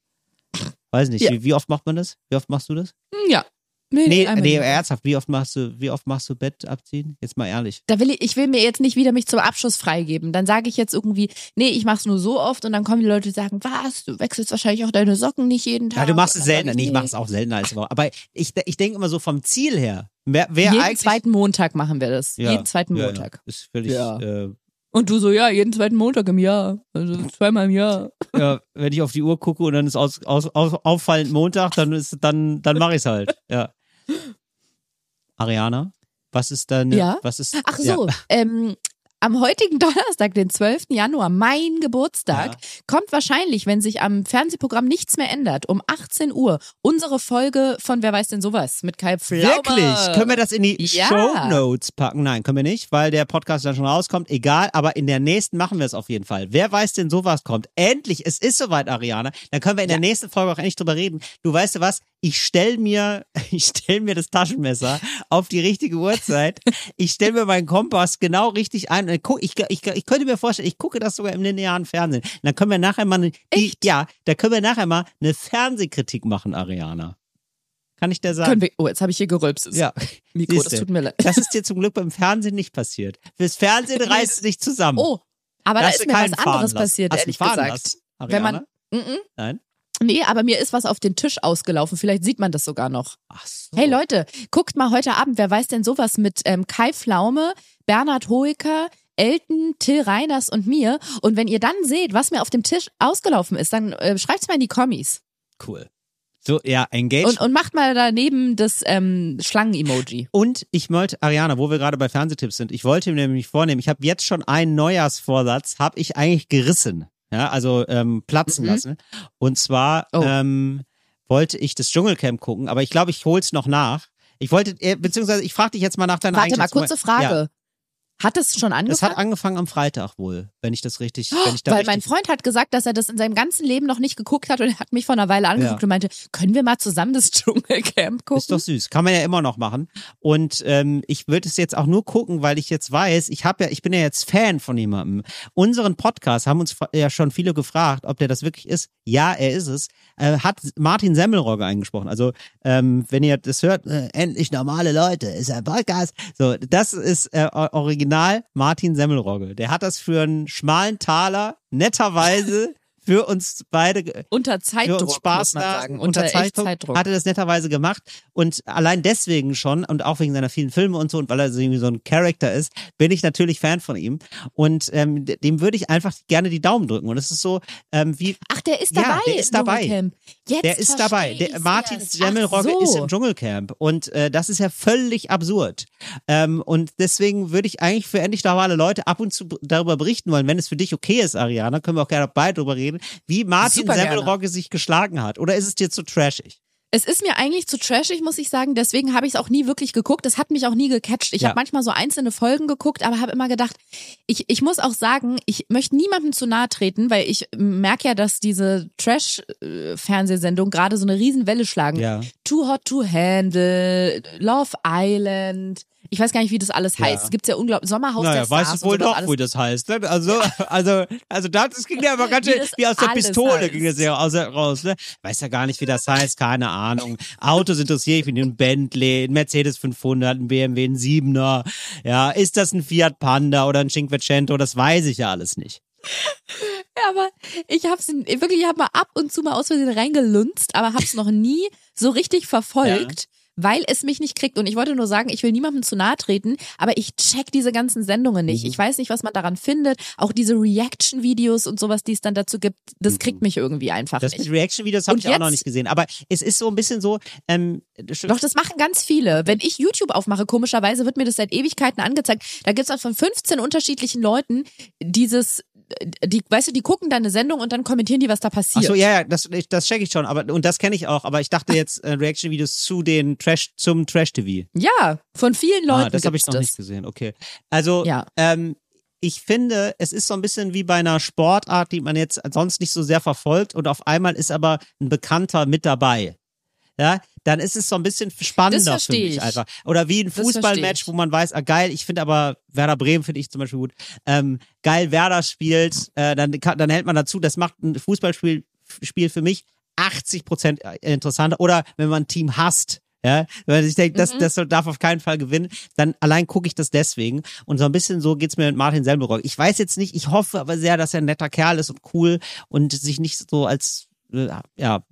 Weiß nicht, Ja. wie, wie oft macht man das? Wie oft machst du das? Hm, Ja. Nee, Nee, nee, ernsthaft, wie oft machst du, wie oft machst du Bett abziehen? Jetzt mal ehrlich. Da will ich, ich will mir jetzt nicht wieder mich zum Abschluss freigeben. Dann sage ich jetzt irgendwie, nee, ich mach's nur so oft und dann kommen die Leute und sagen, was, du wechselst wahrscheinlich auch deine Socken nicht jeden Tag. Ja, du machst es seltener. sag Nee, ich, ich mache es auch seltener als Woche. Aber ich, ich denke immer so vom Ziel her. Wer, wer Jeden zweiten Montag machen wir das. Ja, jeden zweiten ja, Montag. Ja, ist völlig, Ja. äh, Und du so, ja, jeden zweiten Montag im Jahr. Also zweimal im Jahr. ja, wenn ich auf die Uhr gucke und dann ist aus, aus, aus, auffallend Montag, dann ist, dann, dann mache ich es halt. Ja. Ariana, was ist deine, Ja? was ist, Ach ja. so, ähm, am heutigen Donnerstag, den 12. Januar, mein Geburtstag, Ja. kommt wahrscheinlich, wenn sich am Fernsehprogramm nichts mehr ändert, um 18 Uhr unsere Folge von Wer weiß denn sowas mit Kai Pflaume. Wirklich? Können wir das in die Ja. Show Notes packen? Nein, können wir nicht, weil der Podcast dann schon rauskommt. Egal, aber in der nächsten machen wir es auf jeden Fall. Wer weiß denn sowas kommt? Endlich, es ist soweit, Ariana. Dann können wir in der nächsten Folge auch endlich drüber reden. Du weißt du was? Ich stell mir, ich stell mir das Taschenmesser auf die richtige Uhrzeit. Ich stell mir meinen Kompass genau richtig ein. Und guck, ich, ich, ich könnte mir vorstellen, ich gucke das sogar im linearen Fernsehen. Dann können wir nachher mal, eine, die, ja, da können wir nachher mal eine Fernsehkritik machen, Ariana. Kann ich dir sagen? Können wir, oh, jetzt habe ich hier gerülpst. Ja. Mikro, das Siehste. tut mir leid. Das ist dir zum Glück beim Fernsehen nicht passiert. Fürs Fernsehen reißt es dich zusammen. Oh, aber da Hast ist mir was anderes passiert, Hast ehrlich gesagt. lassen, Wenn man, Ariana? mm Nein? nee, aber mir ist was auf den Tisch ausgelaufen. Vielleicht sieht man das sogar noch. Ach so. Hey Leute, guckt mal heute Abend, wer weiß denn sowas mit ähm, Kai Pflaume, Bernhard Hoeker, Elton, Till Reiners und mir. Und wenn ihr dann seht, was mir auf dem Tisch ausgelaufen ist, dann äh, schreibt's mal in die Kommis. Cool. So, ja, engage. Und, und macht mal daneben das ähm, Schlangen-Emoji. Und ich wollte, Ariana, wo wir gerade bei Fernsehtipps sind, ich wollte mir nämlich vornehmen, ich habe jetzt schon einen Neujahrsvorsatz, habe ich eigentlich gerissen. Ja, also ähm, platzen Mhm. lassen. Und zwar Oh. ähm, wollte ich das Dschungelcamp gucken, aber ich glaube, ich hol's noch nach. Ich wollte, äh, beziehungsweise ich frage dich jetzt mal nach deiner Warte mal, kurze Frage. Ja, Hat es schon das angefangen? hat angefangen am Freitag wohl, wenn ich das richtig, wenn ich da Weil mein Freund hat gesagt, dass er das in seinem ganzen Leben noch nicht geguckt hat und er hat mich vor einer Weile angeguckt Ja. und meinte, können wir mal zusammen das Dschungelcamp gucken? Ist doch süß. Kann man ja immer noch machen. Und ähm, ich würde es jetzt auch nur gucken, weil ich jetzt weiß, ich habe ja, ich bin ja jetzt Fan von jemandem. Unseren Podcast haben uns ja schon viele gefragt, ob der das wirklich ist. Ja, er ist es. Äh, hat Martin Semmelrogge eingesprochen. Also ähm, wenn ihr das hört, äh, endlich normale Leute, ist ein Podcast. So, das ist äh, Original Martin Semmelrogge. Der hat das für einen schmalen Taler netterweise für uns beide Unter für Zeitdruck, uns Spaß muss man da, sagen. Unter, Zeitdruck, Zeitdruck. hat er das netterweise gemacht und allein deswegen schon und auch wegen seiner vielen Filme und so und weil er so irgendwie so ein Charakter ist, bin ich natürlich Fan von ihm und ähm, de- dem würde ich einfach gerne die Daumen drücken und es ist so ähm, wie Ach, der ist Ja, dabei. der ist dabei. Der ist dabei. Der Martin Ach so. ist im Dschungelcamp und äh, das ist ja völlig absurd. Ähm, und deswegen würde ich eigentlich für endlich normale Leute ab und zu darüber berichten wollen, wenn es für dich okay ist, Ariana, können wir auch gerne beide darüber reden, wie Martin. Semmelrogge sich geschlagen hat. Oder ist es dir zu trashig? Es ist mir eigentlich zu trashig, muss ich sagen. Deswegen habe ich es auch nie wirklich geguckt. Es hat mich auch nie gecatcht. Ich Ja. habe manchmal so einzelne Folgen geguckt, aber habe immer gedacht, ich, ich muss auch sagen, ich möchte niemandem zu nahe treten, weil ich merke ja, dass diese Trash-Fernsehsendungen gerade so eine Riesenwelle schlagen. Ja. Too Hot to Handle, Love Island. Ich weiß gar nicht, wie das alles heißt. Es gibt ja unglaublich Sommerhaus der Naja, Stars weißt du wohl doch, alles. wie das heißt. Ne? Also, also, also das, das ging ja aber ganz Wie schön das wie aus der Pistole heißt. ging das ja aus, raus. Ne? Weiß ja gar nicht, wie das heißt, keine Ahnung. Autos interessiere ich mich, ein Bentley, ein Mercedes 500, ein BMW, ein 7er. Ja, ist das ein Fiat Panda oder ein Cinquecento? Das weiß ich ja alles nicht. Ja, aber ich hab's wirklich, ich hab mal ab und zu mal aus Versehen reingelunzt, aber hab's noch nie so richtig verfolgt. Weil es mich nicht kriegt. Und ich wollte nur sagen, ich will niemandem zu nahe treten, aber ich check diese ganzen Sendungen nicht. Mhm. Ich weiß nicht, was man daran findet. Auch diese Reaction-Videos und sowas, die es dann dazu gibt, das kriegt mich irgendwie einfach Mhm. Das nicht. Reaction-Videos habe ich auch noch jetzt- nicht gesehen. Aber es ist so ein bisschen so, ähm, Doch, das machen ganz viele. Wenn ich YouTube aufmache, komischerweise wird mir das seit Ewigkeiten angezeigt. Da gibt's auch von 15 unterschiedlichen Leuten dieses die, weißt du, die gucken dann eine Sendung und dann kommentieren die, was da passiert. Ach so, ja, ja, das, ich- das check ich schon, aber und das kenne ich auch, aber ich dachte jetzt äh, Reaction-Videos zu den Trash, zum Trash-TV. Ja, von vielen Leuten Ah, das habe ich noch das. nicht gesehen, okay. Also, Ja. ähm, ich finde, es ist so ein bisschen wie bei einer Sportart, die man jetzt sonst nicht so sehr verfolgt und auf einmal ist aber ein Bekannter mit dabei. Ja, dann ist es so ein bisschen spannender für mich ich. einfach. Oder wie ein Fußballmatch, wo man weiß, ah geil, ich finde aber Werder Bremen finde ich zum Beispiel gut. Ähm, geil, Werder spielt, äh, dann, dann hält man dazu, das macht ein Fußballspiel Spiel für mich 80 Prozent interessanter. Oder wenn man ein Team hasst, ja, weil ich denke, das, Mhm. das darf auf keinen Fall gewinnen, dann allein gucke ich das deswegen. Und so ein bisschen so geht's mir mit Martin Selberock. Ich weiß jetzt nicht, ich hoffe aber sehr, dass er ein netter Kerl ist und cool und sich nicht so als, äh, ja,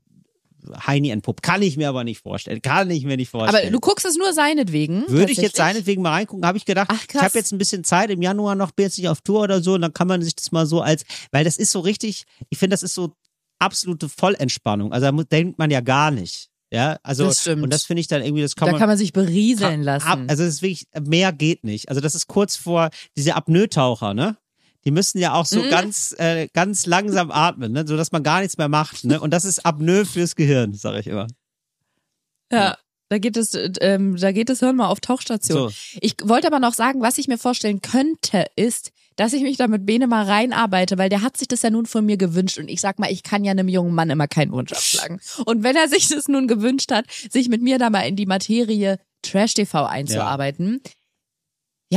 Heini entpuppt. Kann ich mir aber nicht vorstellen. Kann ich mir nicht vorstellen. Aber du guckst es nur seinetwegen. Würde ich jetzt seinetwegen mal reingucken, habe ich gedacht, Ach, ich habe jetzt ein bisschen Zeit im Januar noch, bin jetzt nicht auf Tour oder so, und dann kann man sich das mal so als, weil das ist so richtig, ich finde, das ist so absolute Vollentspannung. Also da denkt man ja gar nicht. Ja, also Das stimmt. und das finde ich dann irgendwie, das kann Da man, kann man sich berieseln lassen. Ab, also das ist wirklich, mehr geht nicht. Also das ist kurz vor diese Apnoe-Taucher, ne? Die müssen ja auch so Mhm. ganz, äh, ganz langsam atmen, ne? so dass man gar nichts mehr macht. Ne? Und das ist Apnoe fürs Gehirn, sage ich immer. Ja, da geht es, äh, ähm, da geht es Hirn mal auf Tauchstation. So. Ich wollte aber noch sagen, was ich mir vorstellen könnte, ist, dass ich mich da mit Bene mal reinarbeite, weil der hat sich das ja nun von mir gewünscht und ich sag mal, ich kann ja einem jungen Mann immer keinen Wunsch abschlagen. Und wenn er sich das nun gewünscht hat, sich mit mir da mal in die Materie Trash TV einzuarbeiten, ja,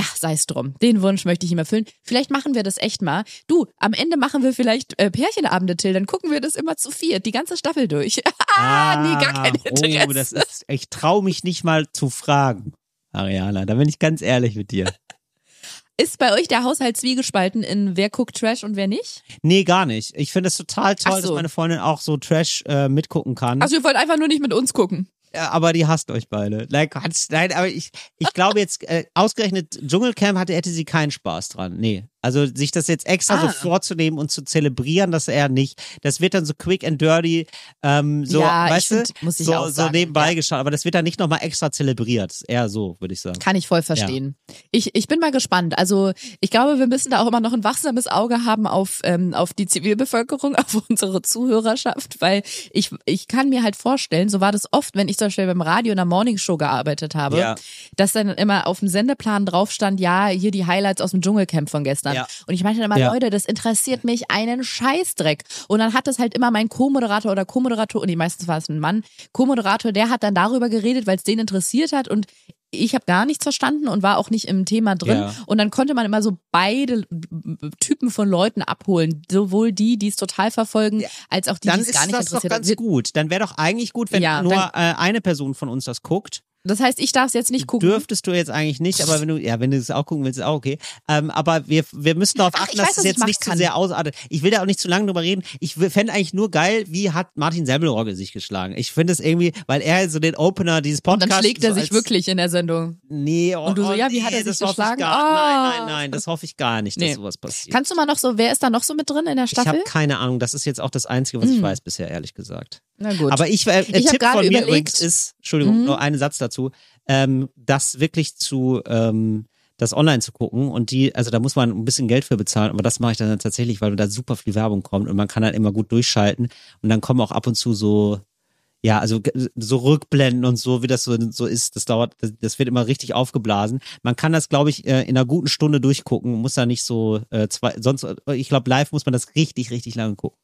sei es drum. Den Wunsch möchte ich ihm erfüllen. Vielleicht machen wir das echt mal. Du, am Ende machen wir vielleicht äh, Pärchenabende, Till. Dann gucken wir das immer zu viert, die ganze Staffel durch. ah, nee, gar kein Interesse. Oh, das ist, ich traue mich nicht mal zu fragen, Ariana. Da bin ich ganz ehrlich mit dir. Ist bei euch der Haushalt zwiegespalten in wer guckt Trash und wer nicht? Nee, gar nicht. Ich finde es total toll, so. dass meine Freundin auch so Trash äh, mitgucken kann. Also ihr wollt einfach nur nicht mit uns gucken. Ja, aber die hasst euch beide. Like, hat's- nein, aber ich, ich glaube jetzt, äh, ausgerechnet Dschungelcamp hatte, hätte sie keinen Spaß dran. Nee. Also sich das jetzt extra so Ah. vorzunehmen und zu zelebrieren, das eher nicht. Das wird dann so quick and dirty, ähm, so, Ja, ich weißt find, du, so, so nebenbei ja. geschaut. Aber das wird dann nicht nochmal extra zelebriert. Eher so, würde ich sagen. Kann ich voll verstehen. Ich, ich bin mal gespannt. Also ich glaube, wir müssen da auch immer noch ein wachsames Auge haben auf, ähm, auf die Zivilbevölkerung, auf unsere Zuhörerschaft, weil ich, ich kann mir halt vorstellen, so war das oft, wenn ich zum Beispiel beim Radio in der Morningshow gearbeitet habe, Ja. dass dann immer auf dem Sendeplan drauf stand, ja, hier die Highlights aus dem Dschungelcamp von gestern. Ja. Und ich meinte dann immer, Ja. Leute, das interessiert mich einen Scheißdreck. Und dann hat das halt immer mein Co-Moderator oder Co-Moderator, und die meistens war es ein Mann, Co-Moderator, der hat dann darüber geredet, weil es den interessiert hat und ich habe gar nichts verstanden und war auch nicht im Thema drin. Ja. Und dann konnte man immer so beide Typen von Leuten abholen. Sowohl die, die es total verfolgen, als auch die, Dann die es ist gar nicht das doch interessiert. ganz gut. Dann wäre doch eigentlich gut, wenn Ja, nur dann- äh, eine Person von uns das guckt. Das heißt, ich darf es jetzt nicht gucken. Dürftest du jetzt eigentlich nicht, aber wenn du, ja, wenn du es auch gucken willst, ist auch okay. Ähm, aber wir, wir müssen darauf Ach, achten, ich dass weiß, es was ich jetzt nicht zu kann. sehr ausartet. Ich will da auch nicht zu lange drüber reden. Ich fände eigentlich nur geil, wie hat Martin Semmelrogge sich geschlagen. Ich finde es irgendwie, weil er so den Opener dieses und Podcasts. dann schlägt er so sich als, wirklich in der Sendung. Nee, oh, Und du so, oh, ja, wie hat nee, er sich ich geschlagen? Gar, Ah. Nein, nein, nein, das hoffe ich gar nicht, dass Nee. sowas passiert. Kannst du mal noch so, wer ist da noch so mit drin in der ich Staffel? habe keine Ahnung. Das ist jetzt auch das Einzige, was ich Hm. weiß bisher, ehrlich gesagt. Na gut. Aber ich, äh, Ich Tipp von mir überlegt- übrigens ist, Entschuldigung, Mhm. nur einen Satz dazu, ähm, das wirklich zu, ähm, das online zu gucken und die, also da muss man ein bisschen Geld für bezahlen, aber das mache ich dann tatsächlich, weil da super viel Werbung kommt und man kann dann immer gut durchschalten und dann kommen auch ab und zu so, ja, also so Rückblenden und so, wie das so, so ist, das dauert, das, das wird immer richtig aufgeblasen. Man kann das, glaube ich, äh, in einer guten Stunde durchgucken, muss da nicht so äh, zwei, sonst, äh, ich glaube, live muss man das richtig, richtig lange gucken.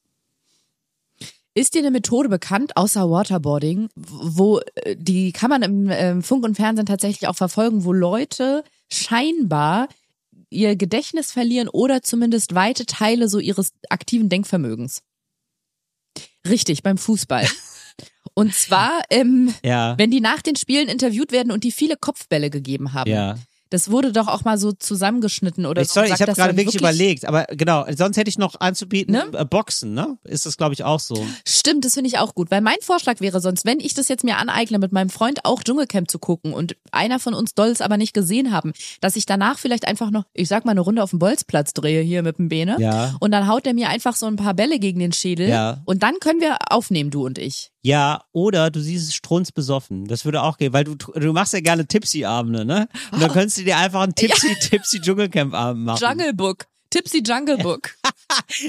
Ist dir eine Methode bekannt, außer Waterboarding, wo äh, die kann man im ähm, Funk und Fernsehen tatsächlich auch verfolgen, wo Leute scheinbar ihr Gedächtnis verlieren oder zumindest weite Teile so ihres aktiven Denkvermögens. Richtig, beim Fußball. Und zwar, ähm, Ja. wenn die nach den Spielen interviewt werden und die viele Kopfbälle gegeben haben. Ja. Das wurde doch auch mal so zusammengeschnitten oder Ich, so. sorry, ich habe das gerade dann wirklich überlegt, aber genau, sonst hätte ich noch anzubieten, Ne? äh, Boxen, ne? Ist das, glaube ich, auch so. Stimmt, das finde ich auch gut, weil mein Vorschlag wäre sonst, wenn ich das jetzt mir aneigne, mit meinem Freund auch Dschungelcamp zu gucken und einer von uns soll es aber nicht gesehen haben, dass ich danach vielleicht einfach noch, ich sag mal, eine Runde auf dem Bolzplatz drehe hier mit dem Bene Ja. und dann haut er mir einfach so ein paar Bälle gegen den Schädel Ja. und dann können wir aufnehmen, du und ich. Ja, oder du siehst es strunzbesoffen. Das würde auch gehen, weil du, du machst ja gerne Tipsy-Abende, ne? Und dann könntest du dir einfach einen Tipsy, Tipsy Dschungelcamp-Abend machen. Jungle Book. Tipsy Jungle Book.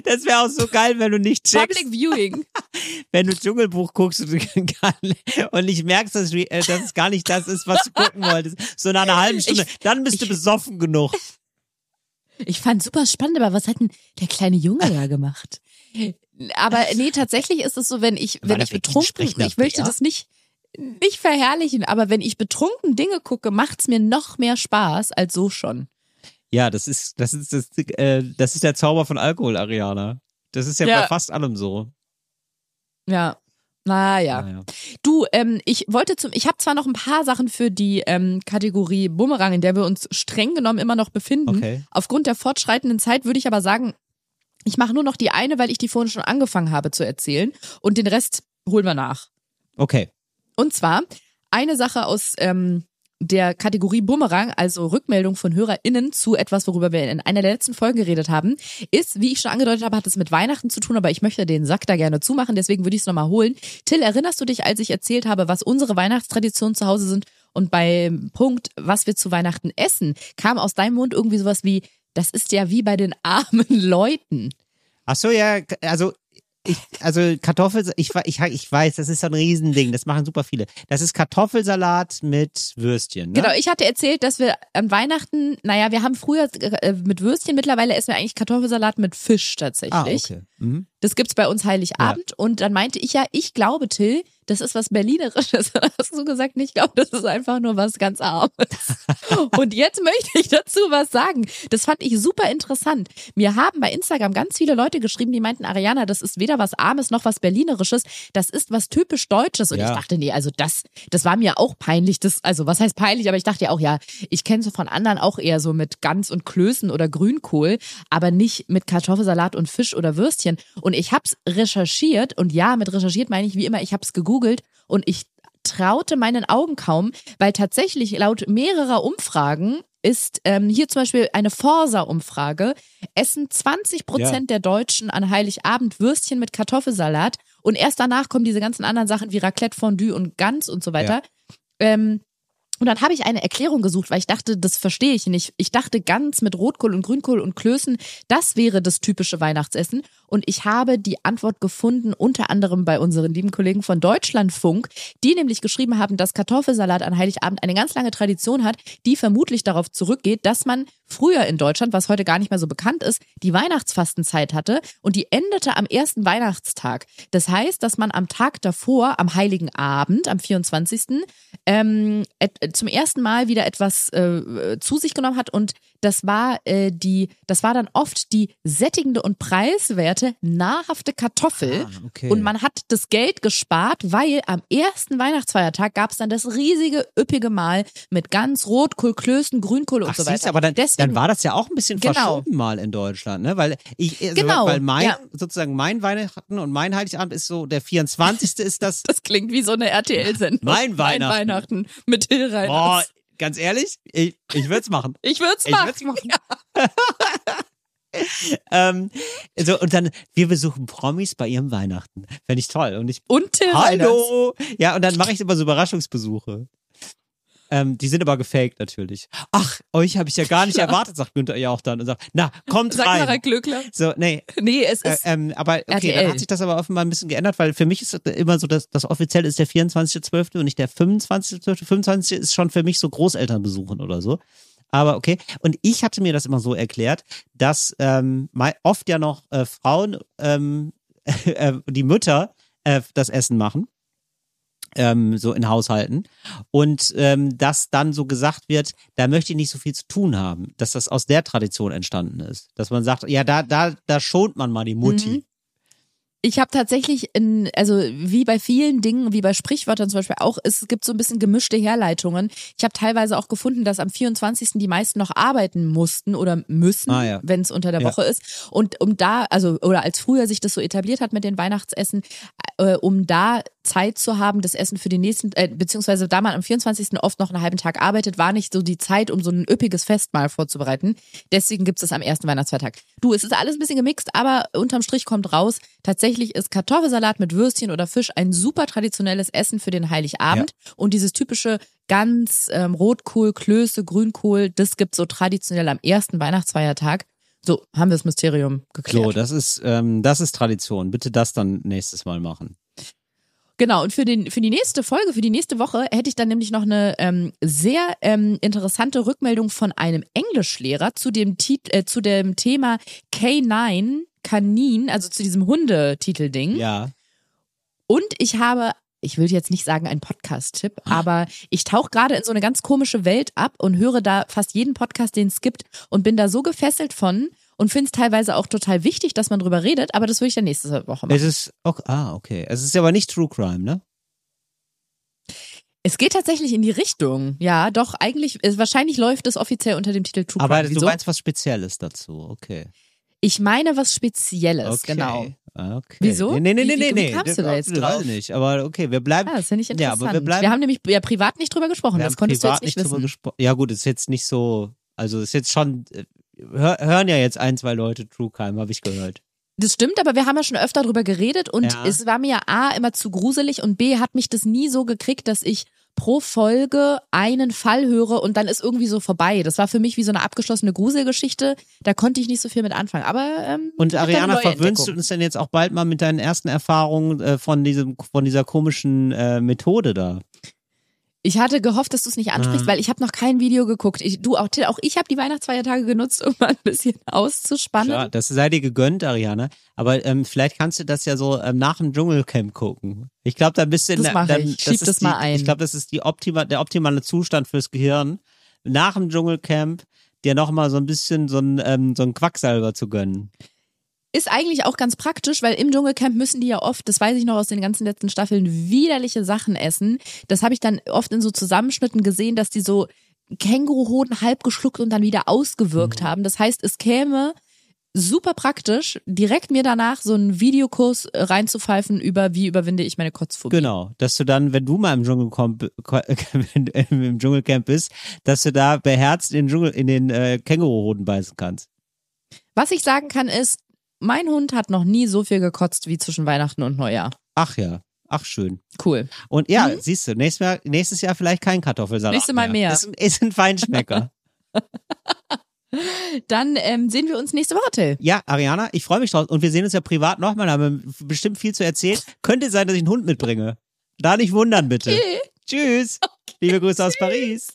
Das wäre auch so geil, wenn du nicht checkst, Public Viewing. wenn du Dschungelbuch guckst und, und nicht merkst, dass, äh, dass es gar nicht das ist, was du gucken wolltest. So nach einer halben Stunde. Dann bist du besoffen genug. Ich fand super spannend, aber was hat denn der kleine Junge da gemacht? Aber nee, tatsächlich ist es so, wenn ich, War wenn ich betrunken, ich möchte das nicht, nicht verherrlichen, aber wenn ich betrunken Dinge gucke, macht's mir noch mehr Spaß als so schon. Ja, das ist, das ist, das, äh, das ist der Zauber von Alkohol, Ariana. Das ist ja, Ja. bei fast allem so. Ja. Naja. Naja. Du, ähm, ich wollte zum, ich habe zwar noch ein paar Sachen für die ähm, Kategorie Bumerang, in der wir uns streng genommen immer noch befinden. Okay. Aufgrund der fortschreitenden Zeit würde ich aber sagen, ich mache nur noch die eine, weil ich die vorhin schon angefangen habe zu erzählen und den Rest holen wir nach. Okay. Und zwar eine Sache aus ähm, der Kategorie Bumerang, also Rückmeldung von HörerInnen zu etwas, worüber wir in einer der letzten Folgen geredet haben, ist, wie ich schon angedeutet habe, hat es mit Weihnachten zu tun, aber ich möchte den Sack da gerne zumachen, deswegen würde ich es nochmal holen. Till, erinnerst du dich, als ich erzählt habe, was unsere Weihnachtstraditionen zu Hause sind und beim Punkt, was wir zu Weihnachten essen, kam aus deinem Mund irgendwie sowas wie, das ist ja wie bei den armen Leuten. Ach so, ja, also ich, also Kartoffel, ich, ich, ich weiß, das ist so ein Riesending, das machen super viele. Das ist Kartoffelsalat mit Würstchen, ne? Genau, ich hatte erzählt, dass wir an Weihnachten, naja, wir haben früher äh, mit Würstchen, mittlerweile essen wir eigentlich Kartoffelsalat mit Fisch tatsächlich. Ah, okay. Mhm. Das gibt's bei uns Heiligabend. Und dann meinte ich ja, ich glaube, Till, das ist was Berlinerisches. Hast du gesagt, ich glaube, das ist einfach nur was ganz Armes. und jetzt möchte ich dazu was sagen. Das fand ich super interessant. Mir haben bei Instagram ganz viele Leute geschrieben, die meinten, Ariana, das ist weder was Armes noch was Berlinerisches. Das ist was typisch Deutsches. Und Ja. ich dachte, nee, also das, das war mir auch peinlich. Das, also was heißt peinlich? Aber ich dachte ja auch, ja, ich kenne so von anderen auch eher so mit Gans und Klößen oder Grünkohl, aber nicht mit Kartoffelsalat und Fisch oder Würstchen. Und ich hab's recherchiert und ja, mit recherchiert meine ich wie immer, ich hab's gegoogelt und ich traute meinen Augen kaum, weil tatsächlich laut mehrerer Umfragen ist ähm, hier zum Beispiel eine Forsa-Umfrage, essen 20 Prozent der Deutschen an Heiligabend Würstchen mit Kartoffelsalat und erst danach kommen diese ganzen anderen Sachen wie Raclette, Fondue und Gans und so weiter. Ähm, und dann habe ich eine Erklärung gesucht, weil ich dachte, das verstehe ich nicht. Ich dachte, Gans mit Rotkohl und Grünkohl und Klößen, das wäre das typische Weihnachtsessen. Und ich habe die Antwort gefunden, unter anderem bei unseren lieben Kollegen von Deutschlandfunk, die nämlich geschrieben haben, dass Kartoffelsalat an Heiligabend eine ganz lange Tradition hat, die vermutlich darauf zurückgeht, dass man früher in Deutschland, was heute gar nicht mehr so bekannt ist, die Weihnachtsfastenzeit hatte und die endete am ersten Weihnachtstag. Das heißt, dass man am Tag davor, am Heiligen Abend, am 24., ähm, zum ersten Mal wieder etwas äh, zu sich genommen hat und das war äh, die, das war dann oft die sättigende und preiswerte, nahrhafte Kartoffel. Ah, okay. Und man hat das Geld gespart, weil am ersten Weihnachtsfeiertag gab es dann das riesige, üppige Mahl mit Gans, Rotkohl, Klößen, Grünkohl und Ach, so siehst weiter. du, aber dann, Deswegen, dann war das ja auch ein bisschen Genau. verschoben mal in Deutschland, ne? Weil ich, also, Genau, weil mein, ja. sozusagen mein Weihnachten und mein Heiligabend ist so, der 24. ist das, das klingt wie so eine RTL-Sendung. Mein Weihnachten. Mein Weihnachten mit Till boah. Ganz ehrlich, ich, ich würd's machen. Ich würd's Ich machen. würd's machen. ähm, so, und dann, wir besuchen Promis bei ihrem Weihnachten. Fände ich toll. Und ich, Und Till hallo! Ja, und dann mache ich immer so Überraschungsbesuche. Ähm, die sind aber gefaked natürlich. Ach, euch habe ich ja gar nicht Klar. erwartet, sagt Günther ja auch dann und sagt, na, kommt Sag rein. Harald Glöckler. So, nee, Nee, es äh, ist. ähm, aber okay, RTL. dann hat sich das aber offenbar ein bisschen geändert, weil für mich ist immer so, dass das offiziell ist der 24.12. und nicht der 25.12. 25. ist schon für mich so Großeltern besuchen oder so. Aber okay. Und ich hatte mir das immer so erklärt, dass ähm, oft ja noch äh, Frauen, ähm, äh, die Mütter äh, das Essen machen. Ähm, so in Haushalten. Und ähm, dass dann so gesagt wird, da möchte ich nicht so viel zu tun haben, dass das aus der Tradition entstanden ist. Dass man sagt, ja, da, da, da schont man mal die Mutti. Mhm. Ich habe tatsächlich, in, also wie bei vielen Dingen, wie bei Sprichwörtern zum Beispiel auch, es gibt so ein bisschen gemischte Herleitungen. Ich habe teilweise auch gefunden, dass am 24. die meisten noch arbeiten mussten oder müssen, Ah, ja. wenn es unter der Ja. Woche ist. Und um da, also oder als früher sich das so etabliert hat mit den Weihnachtsessen, äh, um da Zeit zu haben, das Essen für die nächsten, äh, beziehungsweise da man am 24. oft noch einen halben Tag arbeitet, war nicht so die Zeit, um so ein üppiges Festmahl vorzubereiten. Deswegen gibt es am ersten Weihnachtsfeiertag. Du, es ist alles ein bisschen gemixt, aber unterm Strich kommt raus, tatsächlich ist Kartoffelsalat mit Würstchen oder Fisch ein super traditionelles Essen für den Heiligabend. Und dieses typische Gans, ähm, Rotkohl, Klöße, Grünkohl, das gibt so traditionell am ersten Weihnachtsfeiertag. So, haben wir das Mysterium geklärt. So, das ist, ähm, das ist Tradition. Bitte das dann nächstes Mal machen. Genau, und für, den, für die nächste Folge, für die nächste Woche hätte ich dann nämlich noch eine ähm, sehr ähm, interessante Rückmeldung von einem Englischlehrer zu dem, Tit äh, zu dem Thema K9, Kanin, also zu diesem Hundetitel-Ding. Ja. Und ich habe, ich will jetzt nicht sagen ein Podcast-Tipp, aber ich tauche gerade in so eine ganz komische Welt ab und höre da fast jeden Podcast, den es gibt und bin da so gefesselt von und finde es teilweise auch total wichtig, dass man drüber redet, aber das würde ich dann nächste Woche machen. Es ist, okay, ah, okay. Es ist aber nicht True Crime, ne? Es geht tatsächlich in die Richtung. Ja, doch, eigentlich, wahrscheinlich läuft es offiziell unter dem Titel True Crime. Aber du Wieso? meinst was Spezielles dazu, okay. Ich meine was Spezielles, okay. genau. Ah, Okay. Wieso? Nee, nee, nee, nee, wie- nee. wie nee. kamst du da jetzt drauf? ich nicht, aber okay, wir bleiben. Ah, das finde ich Ja, interessant. aber wir bleiben- haben nämlich ja privat nicht drüber gesprochen, wir das konntest du jetzt nicht drüber wissen. Ja, gut, ist jetzt nicht so, also ist jetzt schon, äh, hör, hören ja jetzt ein, zwei Leute True Crime, habe ich gehört. Das stimmt, aber wir haben ja schon öfter drüber geredet und Ja. es war mir A immer zu gruselig und B hat mich das nie so gekriegt, dass ich pro Folge einen Fall höre und dann ist irgendwie so vorbei. Das war für mich wie so eine abgeschlossene Gruselgeschichte. Da konnte ich nicht so viel mit anfangen. Aber ähm, Und Ariana, verwöhnst du uns denn jetzt auch bald mal mit deinen ersten Erfahrungen äh, von diesem, von dieser komischen äh, Methode da? Ich hatte gehofft, dass du es nicht ansprichst, Ah. weil ich habe noch kein Video geguckt. Ich, du auch, Till, auch ich habe die Weihnachtsfeiertage genutzt, um mal ein bisschen auszuspannen. Klar, das sei dir gegönnt, Ariana. Aber ähm, vielleicht kannst du das ja so ähm, nach dem Dschungelcamp gucken. Ich glaube, da bist du in Das der- dann, ich. Schieb das die, mal ein. Ich glaube, das ist die optima, der optimale Zustand fürs Gehirn, nach dem Dschungelcamp dir nochmal so ein bisschen so ein, ähm, so ein Quacksalber zu gönnen. Ist eigentlich auch ganz praktisch, weil im Dschungelcamp müssen die ja oft, das weiß ich noch aus den ganzen letzten Staffeln, widerliche Sachen essen. Das habe ich dann oft in so Zusammenschnitten gesehen, dass die so Känguruhoden halb geschluckt und dann wieder ausgewirkt Mhm. haben. Das heißt, es käme super praktisch, direkt mir danach so einen Videokurs äh, reinzupfeifen über wie überwinde ich meine Kotzphobie. Genau, dass du dann, wenn du mal im Dschungelcamp, im Dschungelcamp bist, dass du da beherzt in den, Dschungel, in den äh, Känguruhoden beißen kannst. Was ich sagen kann ist, mein Hund hat noch nie so viel gekotzt wie zwischen Weihnachten und Neujahr. Ach ja, ach schön. Cool. Und ja, siehst du, nächstes, Mal, nächstes Jahr vielleicht kein Kartoffelsalat Mhm. Nächstes Mal mehr. Ist, ein- ist ein Feinschmecker. Dann ähm, sehen wir uns nächste Woche, Till. ja, Ariana, ich freue mich drauf. Und wir sehen uns ja privat nochmal, haben bestimmt viel zu erzählen. Könnte sein, dass ich einen Hund mitbringe. Da nicht wundern, bitte. Okay. Tschüss. Liebe Grüße aus Paris.